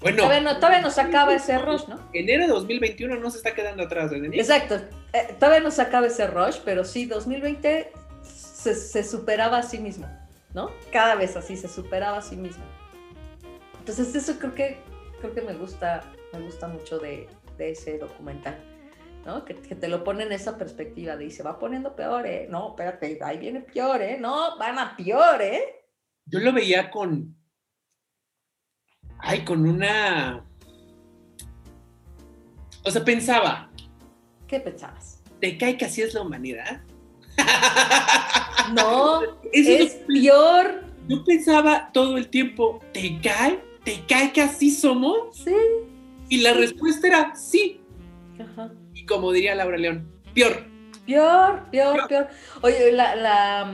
Bueno, Todavía, no, todavía nos acaba ese rush, ¿no? enero de 2021 no se está quedando atrás, ¿eh, Denise? Exacto, eh, todavía nos acaba ese rush, pero sí, 2020 se, se superaba a sí mismo, ¿no? Cada vez así, se superaba a sí mismo. Entonces eso creo que, creo que me gusta, me gusta mucho de, de ese documental, ¿no? Que, que te lo pone en esa perspectiva de, y se va poniendo peor, ¿eh? No, espérate, ahí viene peor, ¿eh? No, van a peor, ¿eh? Yo lo veía con. Ay, con una. O sea, pensaba, ¿Qué pensabas? ¿te cae que así es la humanidad? No, [LAUGHS] Eso es peor. Yo pensaba todo el tiempo, ¿te cae? ¿Te cae que así somos? Sí. Y la respuesta era sí. Ajá. Y como diría Laura León, peor. Peor, peor, peor. Oye, la, la,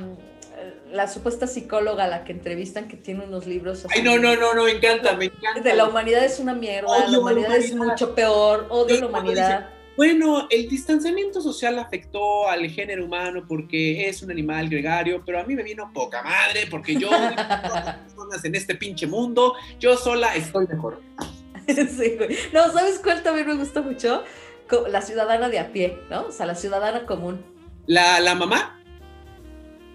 la supuesta psicóloga a la que entrevistan que tiene unos libros Ay, no, no, no, no, me encanta, me encanta. de la humanidad es una mierda, Odio la la humanidad es mucho peor, odio Sí, la humanidad. Bueno, el distanciamiento social afectó al género humano porque es un animal gregario, pero a mí me vino poca madre porque yo, [LAUGHS] personas en este pinche mundo, yo sola estoy mejor. [LAUGHS] Sí, güey. No, ¿sabes cuál también me gusta mucho? La ciudadana de a pie, ¿no? O sea, la ciudadana común. La, la mamá,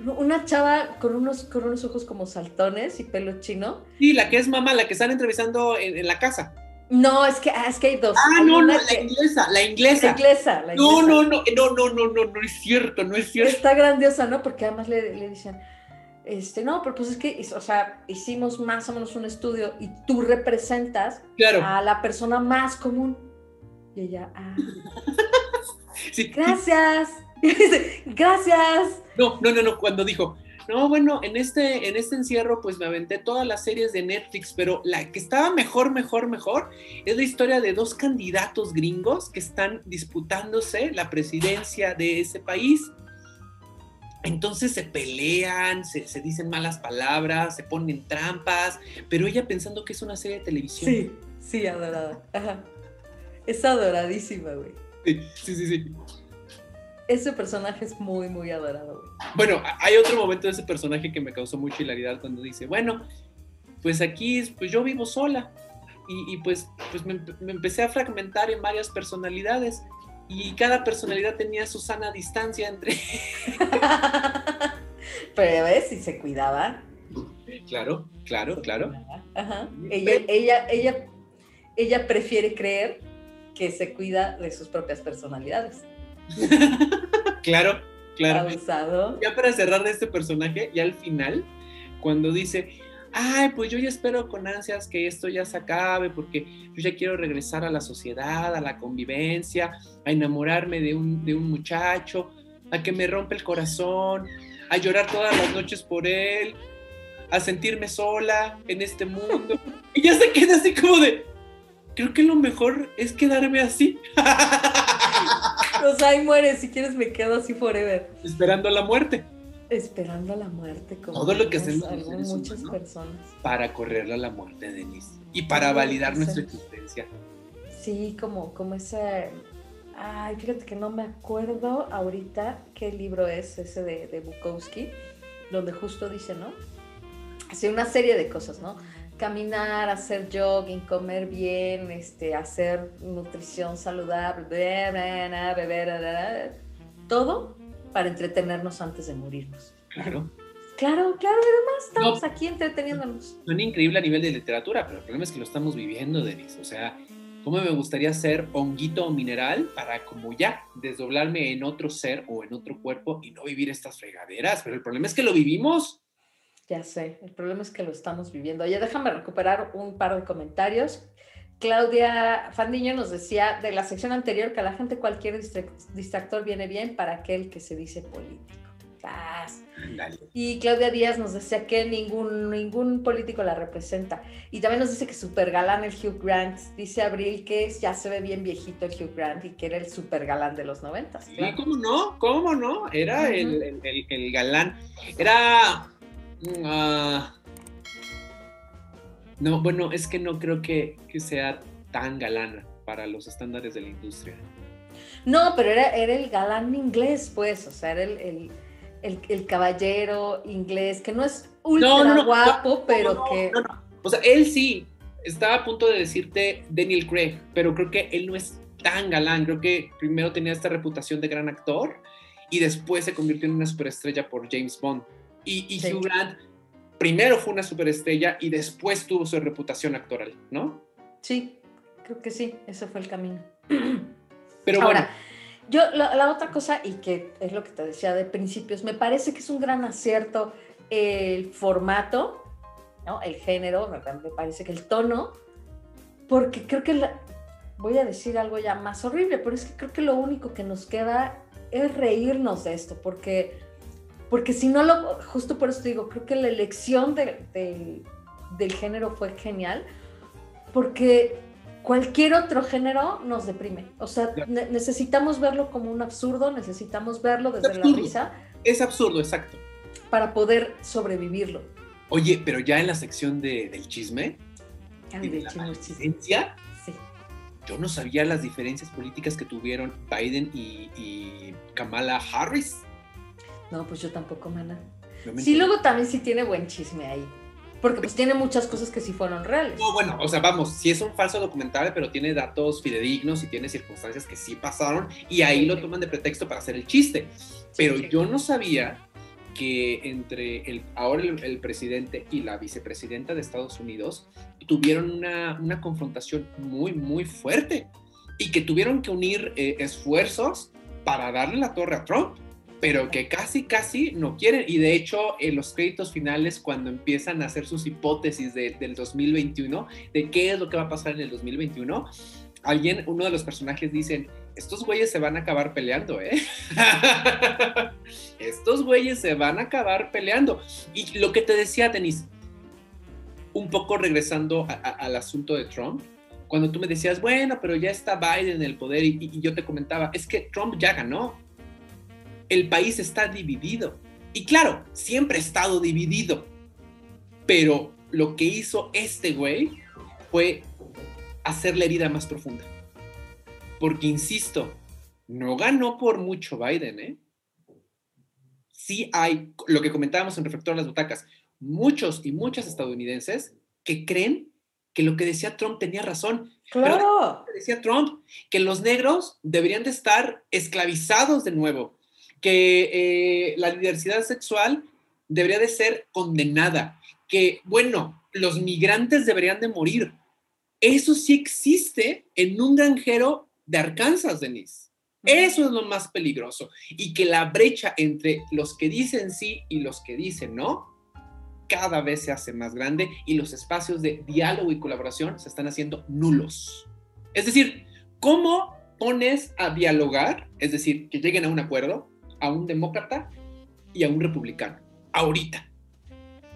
Una chava con unos, con unos ojos como saltones y pelo chino. sí, la que es mamá, la que están entrevistando en, en la casa. No, es que, ah, es que hay dos. Ah, Hay no, no, una la que- inglesa, la la inglesa. inglesa. la No, inglesa. no, no, no, no, no, no, no es cierto, no es cierto. Está grandiosa, ¿no? Porque además le, le dicen, este, no, pero pues es que, o sea, hicimos más o menos un estudio y tú representas Claro, a la persona más común. Y ella, ah, [LAUGHS] sí. gracias. [LAUGHS] Gracias. No, no, no, no, cuando dijo, no, bueno, en este, en este encierro pues me aventé todas las series de Netflix, pero la que estaba mejor, mejor, mejor es la historia de dos candidatos gringos que están disputándose la presidencia de ese país. Entonces se pelean, se, se, dicen malas palabras, se ponen trampas, pero ella pensando que es una serie de televisión. Sí, sí, adorada. Ajá. Es adoradísima, güey. Sí, sí, sí, sí. Ese personaje es muy, muy adorado. Bueno, hay otro momento de ese personaje que me causó mucha hilaridad cuando dice, bueno, pues aquí, pues yo vivo sola. Y, y pues, pues me, me, empecé a fragmentar en varias personalidades. Y cada personalidad tenía su sana distancia entre... [LAUGHS] Pero ves, si se cuidaba. Claro, claro, claro. Ajá. Ella, ella, ella, ella prefiere creer que se cuida de sus propias personalidades. [LAUGHS] claro, claro. Abusado. Ya para cerrar de este personaje, ya al final, cuando dice, ay, pues yo ya espero con ansias que esto ya se acabe, porque yo ya quiero regresar a la sociedad, a la convivencia, a enamorarme de un, de un muchacho, a que me rompe el corazón, a llorar todas las noches por él, a sentirme sola en este mundo. [LAUGHS] Y ya se queda así como de, creo que lo mejor es quedarme así. [LAUGHS] Sea, ahí muere, si quieres me quedo así forever. Esperando la muerte. Esperando la muerte, como todo lo que hacemos muchas personas. Para correrle a la muerte, Denise. Y para validar nuestra existencia. Sí, como, como ese. Ay, fíjate que no me acuerdo ahorita qué libro es ese de, de Bukowski, donde justo dice, ¿no? Hace una serie de cosas, ¿no? Caminar, hacer jogging, comer bien, este, hacer nutrición saludable, beber, beber, todo para entretenernos antes de morirnos. Claro. Claro, claro, además estamos no, aquí entreteniéndonos. Suena increíble a nivel de literatura, pero el problema es que lo estamos viviendo, Denise. O sea, ¿cómo me gustaría ser honguito o mineral para como ya desdoblarme en otro ser o en otro cuerpo y no vivir estas fregaderas? Pero el problema es que lo vivimos. Ya sé, el problema es que lo estamos viviendo. Oye, déjame recuperar un par de comentarios. Claudia Fandiño nos decía de la sección anterior que a la gente cualquier distractor viene bien para aquel que se dice político. ¡Paz! Y Claudia Díaz nos decía que ningún, ningún político la representa. Y también nos dice que super galán el Hugh Grant. Dice Abril que ya se ve bien viejito el Hugh Grant y que era el super galán de los noventas. ¿cómo no? ¿Cómo no? Era uh -huh. el, el, el, galán. Era... Uh, no, bueno, es que no creo que, que, sea tan galana para los estándares de la industria. No, pero era, era el galán inglés, pues, o sea, era el, el, el, el caballero inglés, que no es ultra no, no, no, guapo, pero que... O sea, él sí, estaba a punto de decirte Daniel Craig, pero creo que él no es tan galán, creo que primero tenía esta reputación de gran actor y después se convirtió en una superestrella por James Bond. Y, y sí. Hugh Grant primero fue una superestrella y después tuvo su reputación actoral, ¿no? Sí, creo que sí, ese fue el camino. Pero Ahora, bueno. yo la, la, otra cosa, y que es lo que te decía de principios, me parece que es un gran acierto el formato, ¿no? el género, me, me parece que el tono, porque creo que, la, voy a decir algo ya más horrible, pero es que creo que lo único que nos queda es reírnos de esto, porque porque si no lo, justo por eso digo, creo que la elección de, de, del género fue genial, porque cualquier otro género nos deprime. O sea, ne necesitamos verlo como un absurdo, necesitamos verlo desde la risa. Es absurdo, exacto. Para poder sobrevivirlo. Oye, pero ya en la sección de, del chisme, Ay, de la chisme, sí. yo no sabía las diferencias políticas que tuvieron Biden y, y Kamala Harris. No, pues yo tampoco, mana. No sí, luego también sí tiene buen chisme ahí. Porque pues tiene muchas cosas que sí fueron reales. No, bueno, o sea, vamos, sí es un falso documental, pero tiene datos fidedignos y tiene circunstancias que sí pasaron y ahí lo toman de pretexto para hacer el chiste. Pero sí, yo no sabía que entre el, ahora el, el, presidente y la vicepresidenta de Estados Unidos tuvieron una, una confrontación muy, muy fuerte y que tuvieron que unir eh, esfuerzos para darle la torre a Trump pero que casi, casi no quieren. Y de hecho, en los créditos finales, cuando empiezan a hacer sus hipótesis de, del 2021, de qué es lo que va a pasar en el 2021, alguien, uno de los personajes dicen, estos güeyes se van a acabar peleando, ¿eh? [LAUGHS] estos güeyes se van a acabar peleando. Y lo que te decía, Denis, un poco regresando al asunto de Trump, cuando tú me decías, bueno, pero ya está Biden en el poder y, y yo te comentaba, es que Trump ya ganó. El país está dividido. Y claro, siempre ha estado dividido. Pero lo que hizo este güey fue hacer la herida más profunda. Porque, insisto, no ganó por mucho Biden, ¿eh? Sí hay, lo que comentábamos en Reflector de las Butacas, muchos y muchas estadounidenses que creen que lo que decía Trump tenía razón. Claro. decía Trump que los negros deberían de estar esclavizados de nuevo, que eh, la diversidad sexual debería de ser condenada, que, bueno, los migrantes deberían de morir. Eso sí existe en un granjero de Arkansas, Denise. Eso es lo más peligroso. Y que la brecha entre los que dicen sí y los que dicen no cada vez se hace más grande y los espacios de diálogo y colaboración se están haciendo nulos. Es decir, ¿cómo pones a dialogar? Es decir, que lleguen a un acuerdo a un demócrata y a un republicano. Ahorita.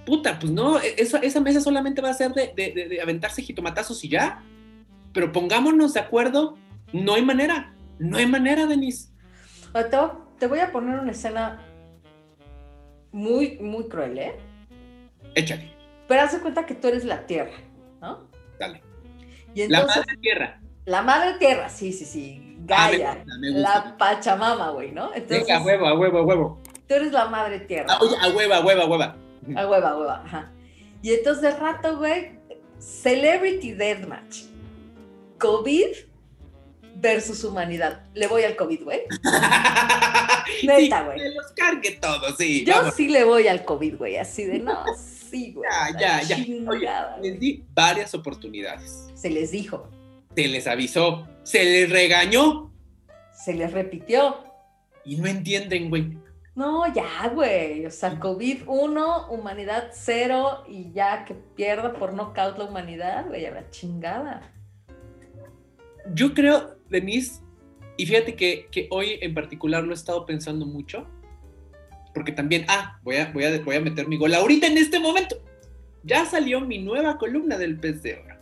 Puta, pues no, e-, esa, esa mesa solamente va a ser de, de, de aventarse jitomatazos y ya. Pero pongámonos de acuerdo no hay manera, no hay manera, Denise. Otto, te voy a poner una escena muy, muy cruel, ¿eh? Échale. Pero haz de cuenta que tú eres la tierra, ¿no? Dale. la madre tierra. La madre tierra, sí, sí, sí. Gaia. Ah, me gusta, La Pachamama, güey, ¿no? Entonces, Venga, a huevo, a huevo, a huevo. Tú eres la madre tierra. Ah, oye, a hueva, a hueva, a hueva. A hueva, a hueva, ajá. Y entonces de rato, güey, Celebrity Deathmatch. COVID versus humanidad. Le voy al COVID, güey. [LAUGHS] Neta, güey. Sí, los cargue todos, sí. Yo sí le voy al COVID, güey. Así de no, sí, güey. Ya, ya, ya. Oye, les di varias oportunidades. Se les dijo. Se les avisó. Se les regañó. Se les repitió. Y no entienden, güey. No, ya, güey. O sea, COVID 1, humanidad 0 y ya que pierda por nocaut la humanidad, güey, a la chingada. Yo creo, Denise, y fíjate que, hoy en particular lo he estado pensando mucho, porque también, ah, voy a, voy, a, voy a meter mi gol ahorita en este momento. Ya salió mi nueva columna del pez de oro.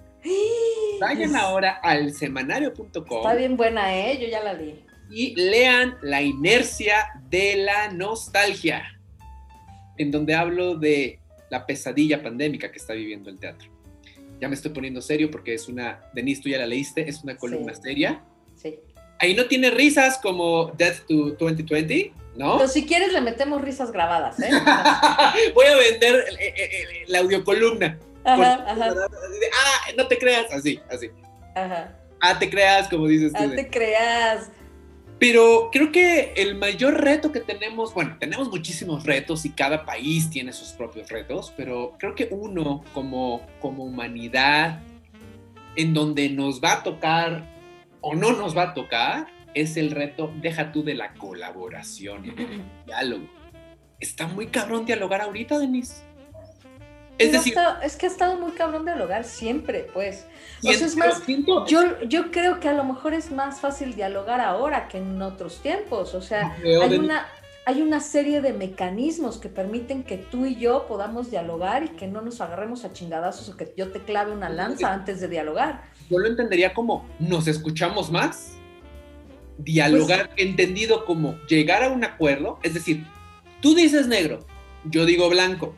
Vayan ahora al semanario.com. Está bien buena, ¿eh? Yo ya la leí. Y lean La inercia de la nostalgia, en donde hablo de la pesadilla pandémica que está viviendo el teatro. Ya me estoy poniendo serio porque es una, Denise, tú ya la leíste, es una columna seria. Sí. Ahí no tiene risas como Death to 2020, ¿no? Pero si quieres le metemos risas grabadas, ¿eh? [LAUGHS] Voy a vender la audiocolumna. Ajá, ajá. Ah, no te creas, así, así. Ajá. Ah, te creas, como dices tú. Ah, te creas. Pero creo que el mayor reto que tenemos, bueno, tenemos muchísimos retos y cada país tiene sus propios retos, pero creo que uno como, como humanidad, en donde nos va a tocar o no nos va a tocar, es el reto, deja tú de la colaboración, el diálogo. Está muy cabrón dialogar ahorita, Denise. Es decir, es que ha estado muy cabrón dialogar siempre, pues. Más, yo, yo creo que a lo mejor es más fácil dialogar ahora que en otros tiempos. O sea, hay una, hay una serie de mecanismos que permiten que tú y yo podamos dialogar y que no nos agarremos a chingadazos o que yo te clave una lanza antes de dialogar. Yo lo entendería como nos escuchamos más, dialogar pues entendido como llegar a un acuerdo, es decir, tú dices negro, yo digo blanco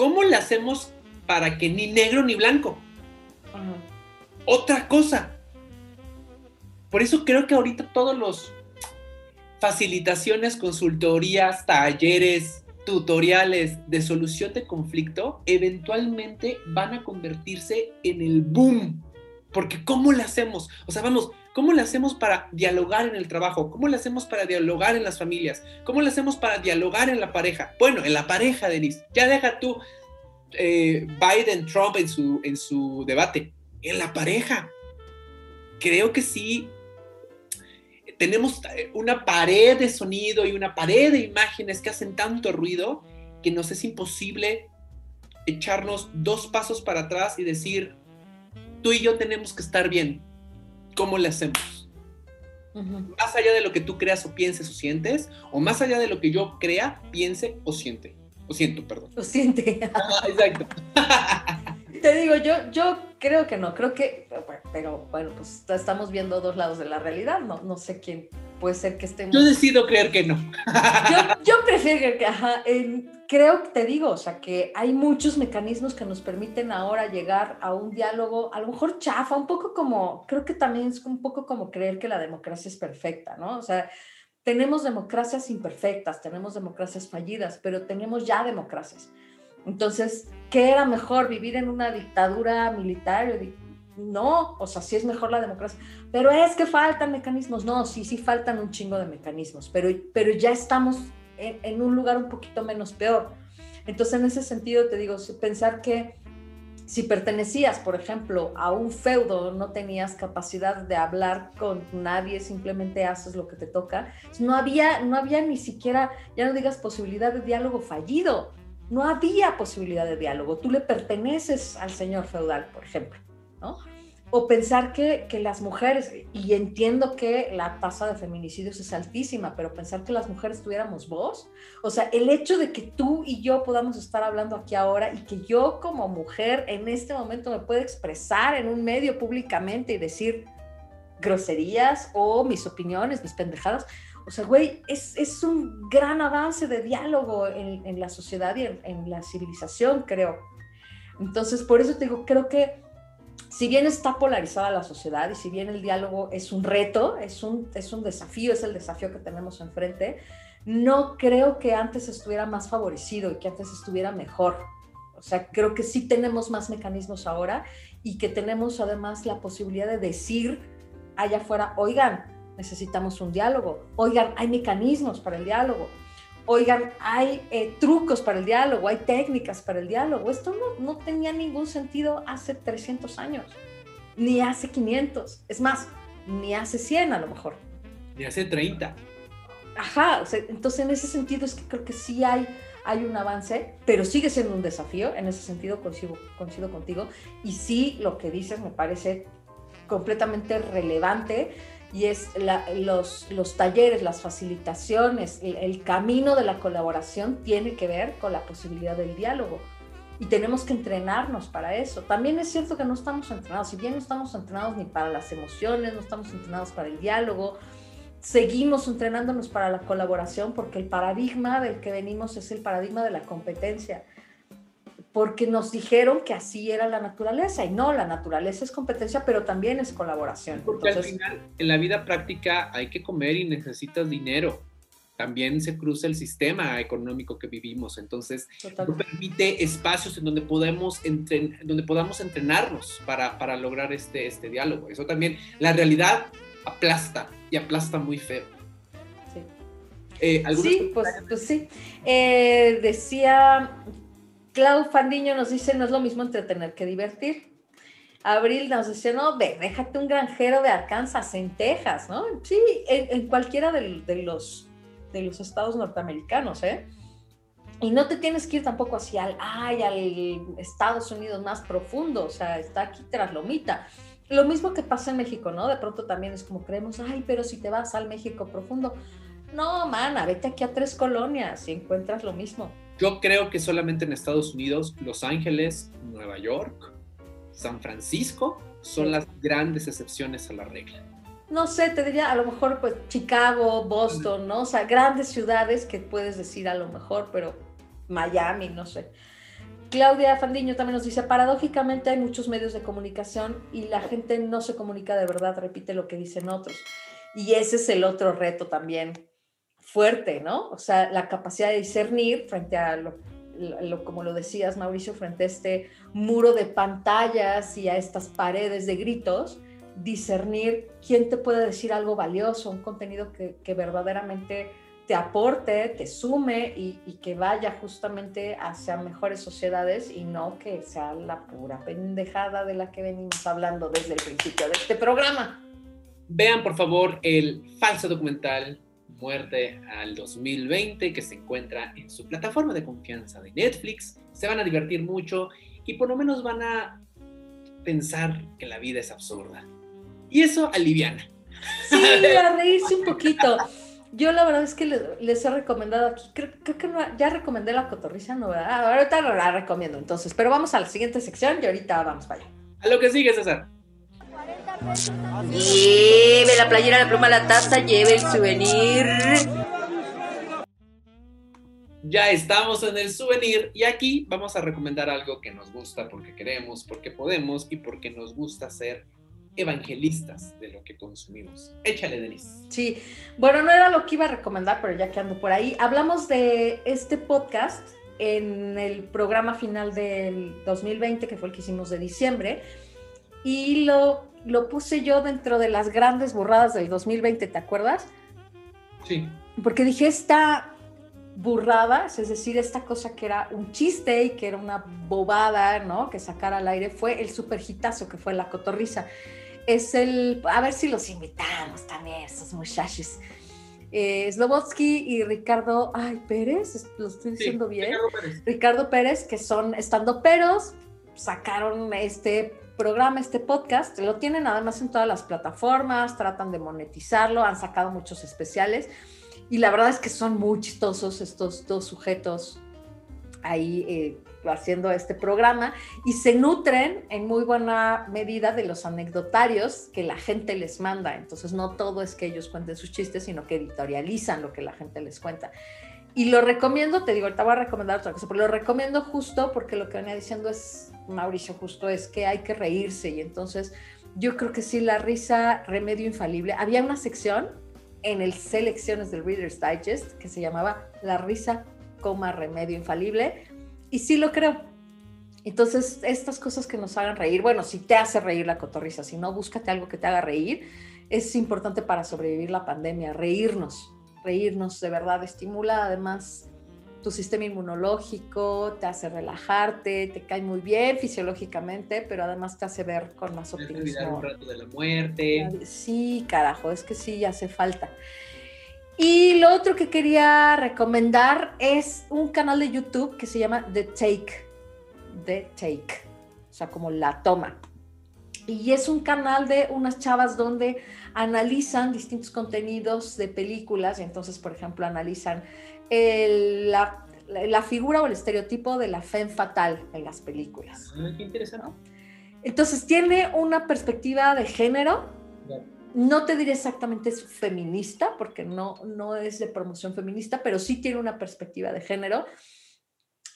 ¿Cómo le hacemos para que ni negro ni blanco? Otra cosa. Por eso creo que ahorita todos los facilitaciones, consultorías, talleres, tutoriales de solución de conflicto eventualmente van a convertirse en el boom. Porque ¿cómo le hacemos? O sea, vamos, ¿cómo le hacemos para dialogar en el trabajo? ¿Cómo le hacemos para dialogar en las familias? ¿Cómo le hacemos para dialogar en la pareja? Bueno, en la pareja, Denise. Ya deja tú eh, Biden-Trump en su, en su debate. En la pareja. Creo que sí. Tenemos una pared de sonido y una pared de imágenes que hacen tanto ruido que nos es imposible echarnos dos pasos para atrás y decir, tú y yo tenemos que estar bien ¿cómo le hacemos? Más allá de lo que tú creas o pienses o sientes, o más allá de lo que yo crea, piense o siente. O siento, perdón. O siente. exacto. [LAUGHS] Te digo, yo, yo creo que no, creo que, pero bueno, pues estamos viendo dos lados de la realidad, no, no sé quién puede ser que estemos... Yo decido creer que no. yo, prefiero que, ajá, creo que te digo, o sea, que hay muchos mecanismos que nos permiten ahora llegar a un diálogo, a lo mejor chafa, un poco como, creo que también es un poco como creer que la democracia es perfecta, ¿no? O sea, tenemos democracias imperfectas, tenemos democracias fallidas, pero tenemos ya democracias. Entonces, ¿qué era mejor vivir en una dictadura militar? No, o sea, sí es mejor la democracia, pero es que faltan mecanismos. No, sí, sí faltan un chingo de mecanismos, pero, pero ya estamos en, un lugar un poquito menos peor. Entonces, en ese sentido, te digo, pensar que si pertenecías, por ejemplo, a un feudo, no tenías capacidad de hablar con nadie, simplemente haces lo que te toca, no había, no había ni siquiera, ya no digas posibilidad de diálogo fallido, no había posibilidad de diálogo. Tú le perteneces al señor feudal, por ejemplo, O pensar que, que, las mujeres, y entiendo que la tasa de feminicidios es altísima, pero pensar que las mujeres tuviéramos voz, o sea, el hecho de que tú y yo podamos estar hablando aquí ahora y que yo como mujer en este momento me pueda expresar en un medio públicamente y decir groserías o mis opiniones, mis pendejadas, o sea, güey, es, es, un gran avance de diálogo en, en la sociedad y en, en, la civilización, creo. Entonces, por eso te digo, creo que si bien está polarizada la sociedad y si bien el diálogo es un reto, es un, es un desafío, es el desafío que tenemos enfrente, no creo que antes estuviera más favorecido y que antes estuviera mejor. O sea, creo que sí tenemos más mecanismos ahora y que tenemos además la posibilidad de decir allá afuera, oigan, necesitamos un diálogo. Oigan, hay mecanismos para el diálogo. Oigan, hay eh, trucos para el diálogo, hay técnicas para el diálogo. Esto no, no tenía ningún sentido hace 300 años, ni hace 500. Es más, ni hace 100 a lo mejor. Ni hace 30. Ajá, entonces en ese sentido es que creo que sí hay, hay un avance, pero sigue siendo un desafío. En ese sentido coincido, coincido contigo. Y sí, lo que dices me parece completamente relevante y es los, los, talleres, las facilitaciones, el, camino de la colaboración tiene que ver con la posibilidad del diálogo. Y tenemos que entrenarnos para eso. También es cierto que no estamos entrenados, si bien no estamos entrenados ni para las emociones, no estamos entrenados para el diálogo, seguimos entrenándonos para la colaboración porque el paradigma del que venimos es el paradigma de la competencia porque nos dijeron que así era la naturaleza y no, la naturaleza es competencia, pero también es colaboración. Porque al final, en la vida práctica hay que comer y necesitas dinero. También se cruza el sistema económico que vivimos, entonces permite espacios en donde podemos donde podamos entrenarnos para, para lograr este, este diálogo. Eso también, la realidad aplasta y aplasta muy feo. Sí, eh, sí pues, pues, sí. Eh, decía Clau Fandiño nos dice, no es lo mismo entretener que divertir. Abril nos dice, no, ve, déjate un granjero de Arkansas en Texas, ¿no? Sí, en, cualquiera de, los, de los estados norteamericanos, ¿eh? Y no te tienes que ir tampoco hacia al, ay, al Estados Unidos más profundo, o sea, está aquí tras Lomita. Lo mismo que pasa en México, ¿no? De pronto también es como creemos, ay, pero si te vas al México profundo. No, mana, vete aquí a tres colonias y encuentras lo mismo. Yo creo que solamente en Estados Unidos, Los Ángeles, Nueva York, San Francisco son las grandes excepciones a la regla. No sé, te diría a lo mejor pues Chicago, Boston, ¿no? O sea, grandes ciudades que puedes decir a lo mejor, pero Miami, no sé. Claudia Fandiño también nos dice, paradójicamente hay muchos medios de comunicación y la gente no se comunica de verdad, repite lo que dicen otros. Y ese es el otro reto también fuerte, ¿no? O sea, la capacidad de discernir frente a lo, como lo decías, Mauricio, frente a este muro de pantallas y a estas paredes de gritos, discernir quién te puede decir algo valioso, un contenido que, verdaderamente te aporte, te sume y, y, que vaya justamente hacia mejores sociedades y no que sea la pura pendejada de la que venimos hablando desde el principio de este programa. Vean por favor el falso documental Muerte al 2020 que se encuentra en su plataforma de confianza de Netflix. Se van a divertir mucho y por lo menos van a pensar que la vida es absurda. Y eso aliviana. Sí, [LAUGHS] a reírse un poquito. Yo la verdad es que les, he recomendado aquí, creo, que no, ya recomendé la cotorriza, ¿no? ¿verdad? Ahorita la recomiendo entonces, pero vamos a la siguiente sección y ahorita vamos para allá. A lo que sigue, César. Lleve la playera, la pluma, la taza, lleve el souvenir. Ya estamos en el souvenir y aquí vamos a recomendar algo que nos gusta porque queremos, porque podemos y porque nos gusta ser evangelistas de lo que consumimos. Échale, Denise. Sí, bueno, no era lo que iba a recomendar, pero ya que ando por ahí, hablamos de este podcast en el programa final del 2020, que fue el que hicimos de diciembre, y lo, lo puse yo dentro de las grandes burradas del 2020, ¿te acuerdas? Sí. Porque dije, esta burrada, es decir, esta cosa que era un chiste y que era una bobada, ¿no? Que sacar al aire, fue el super hitazo que fue la cotorriza es el, a ver si los invitamos también, esos muchachos. Eh, Slobodsky y Ricardo, ay, Pérez, lo estoy diciendo bien. Ricardo Pérez. que son estando peros, sacaron este programa, este podcast, lo tienen además en todas las plataformas, tratan de monetizarlo, han sacado muchos especiales y la verdad es que son muy chistosos estos dos sujetos ahí eh, haciendo este programa y se nutren en muy buena medida de los anecdotarios que la gente les manda. Entonces no todo es que ellos cuenten sus chistes, sino que editorializan lo que la gente les cuenta. Y lo recomiendo, te digo, ahorita voy a recomendar otra cosa, pero lo recomiendo justo porque lo que venía diciendo es, Mauricio, justo es que hay que reírse y entonces yo creo que sí, la risa, remedio infalible. Había una sección en el Selecciones del Reader's Digest que se llamaba La risa, coma, remedio infalible y sí lo creo. Entonces, estas cosas que nos hagan reír, bueno, si te hace reír la cotorriza, si no, búscate algo que te haga reír. Es importante para sobrevivir la pandemia, reírnos, reírnos de verdad, estimula además tu sistema inmunológico, te hace relajarte, te cae muy bien fisiológicamente, pero además te hace ver con más optimismo. un rato de la muerte. Sí, carajo, es que sí, hace falta. Y lo otro que quería recomendar es un canal de YouTube que se llama The Take. The Take. O sea, como la toma. Y es un canal de unas chavas donde analizan distintos contenidos de películas. Y entonces, por ejemplo, analizan la, la, figura o el estereotipo de la fe fatal en las películas. Ah, qué interesante. Entonces, tiene una perspectiva de género no te diré exactamente es feminista, porque no, no es de promoción feminista, pero sí tiene una perspectiva de género.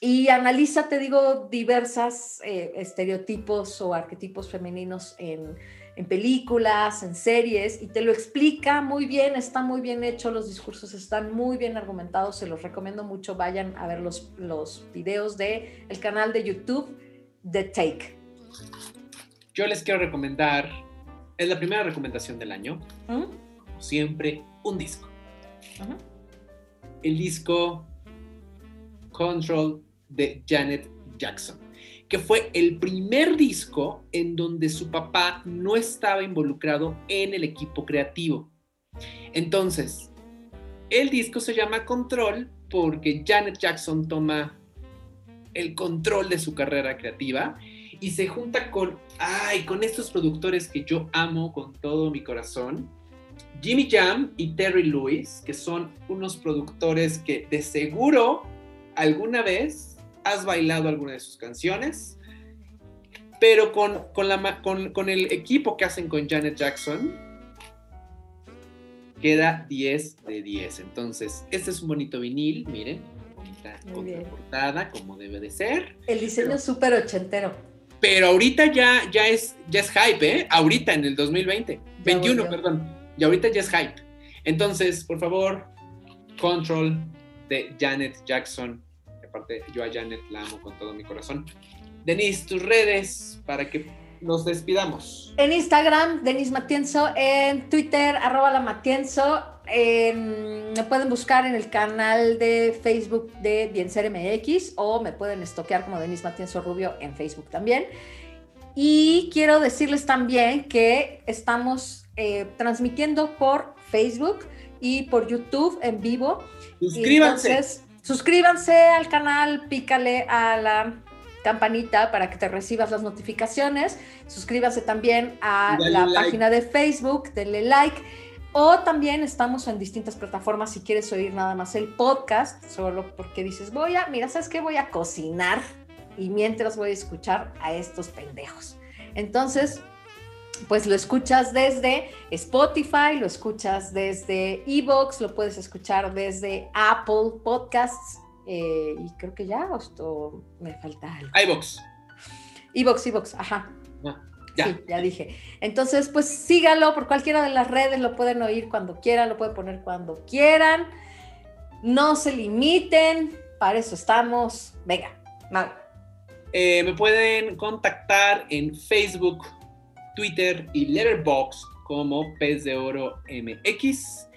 Y analiza, te digo, diversas eh, estereotipos o arquetipos femeninos en, películas, en series, y te lo explica muy bien, está muy bien hecho, los discursos están muy bien argumentados, se los recomiendo mucho, vayan a ver los, los videos de el canal de YouTube The Take. Yo les quiero recomendar es la primera recomendación del año. Como siempre, un disco. El disco Control de Janet Jackson, que fue el primer disco en donde su papá no estaba involucrado en el equipo creativo. Entonces, el disco se llama Control porque Janet Jackson toma el control de su carrera creativa y se junta con, ay, con estos productores que yo amo con todo mi corazón, Jimmy Jam y Terry Lewis, que son unos productores que de seguro alguna vez has bailado alguna de sus canciones, pero con, con, la, con, con el equipo que hacen con Janet Jackson, queda 10 de 10. Entonces, este es un bonito vinil, miren, bonita portada, como debe de ser. El diseño súper ochentero pero ahorita ya, ya, es, ya es hype, ¿eh? Ahorita en el 2020, 21, perdón, y ahorita ya es hype. Entonces, por favor, Control de Janet Jackson. Aparte, yo a Janet la amo con todo mi corazón. Denise, tus redes para que nos despidamos. En Instagram, Denise Matienzo. En Twitter, arroba la Matienzo me pueden buscar en el canal de Facebook de Bienser MX o me pueden estoquear como Denise Matienzo Rubio en Facebook también. Y quiero decirles también que estamos eh, transmitiendo por Facebook y por YouTube en vivo. Suscríbanse. Suscríbanse al canal, pícale a la campanita para que te recibas las notificaciones. Suscríbase también a la página de Facebook, denle like. O también estamos en distintas plataformas si quieres oír nada más el podcast, solo porque dices, voy a, mira, ¿sabes qué? Voy a cocinar y mientras voy a escuchar a estos pendejos. Entonces, pues lo escuchas desde Spotify, lo escuchas desde Evox, lo puedes escuchar desde Apple Podcasts eh, y creo que ya, o me falta algo. iVox. Evox, Evox, ajá. Ah, ya. Sí, ya dije. Entonces, pues sígalo por cualquiera de las redes, lo pueden oír cuando quieran, lo pueden poner cuando quieran. No se limiten, para eso estamos. Venga, Mau. Eh, me pueden contactar en Facebook, Twitter y Letterboxd como Pez de Oro MX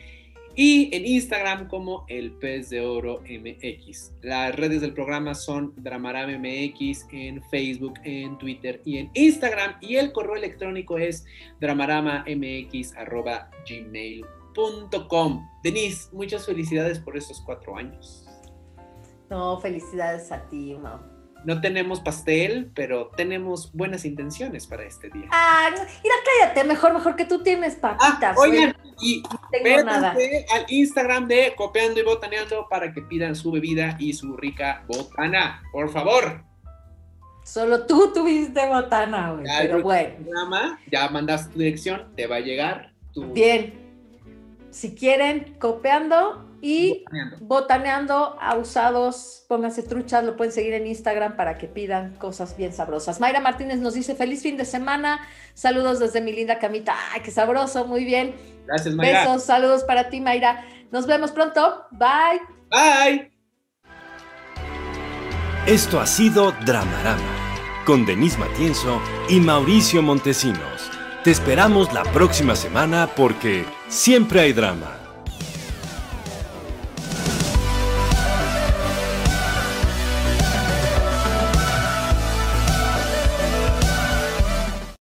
y en Instagram como el Pez de Oro MX. Las redes del programa son Dramaram MX en Facebook, en Twitter y en Instagram y el correo electrónico es dramaramamx.gmail.com. Denise, muchas felicidades por estos cuatro años. No, felicidades a ti, Mau no tenemos pastel, pero tenemos buenas intenciones para este día. Ah, mira, cállate, mejor, mejor que tú tienes papitas. Ah, oigan, y véanse al Instagram de Copiando y Botaneando para que pidan su bebida y su rica botana, por favor. Solo tú tuviste botana, güey, pero bueno. ya mandaste tu dirección, te va a llegar tu... Bien. Si quieren, copiando, y botaneando. a usados, pónganse truchas, lo pueden seguir en Instagram para que pidan cosas bien sabrosas. Mayra Martínez nos dice feliz fin de semana, saludos desde mi linda camita. Ay, qué sabroso, muy bien. Gracias, Mayra. Besos, saludos para ti, Mayra. Nos vemos pronto. Bye. Bye. Esto ha sido Dramarama con Denise Matienzo y Mauricio Montesinos. Te esperamos la próxima semana porque siempre hay drama.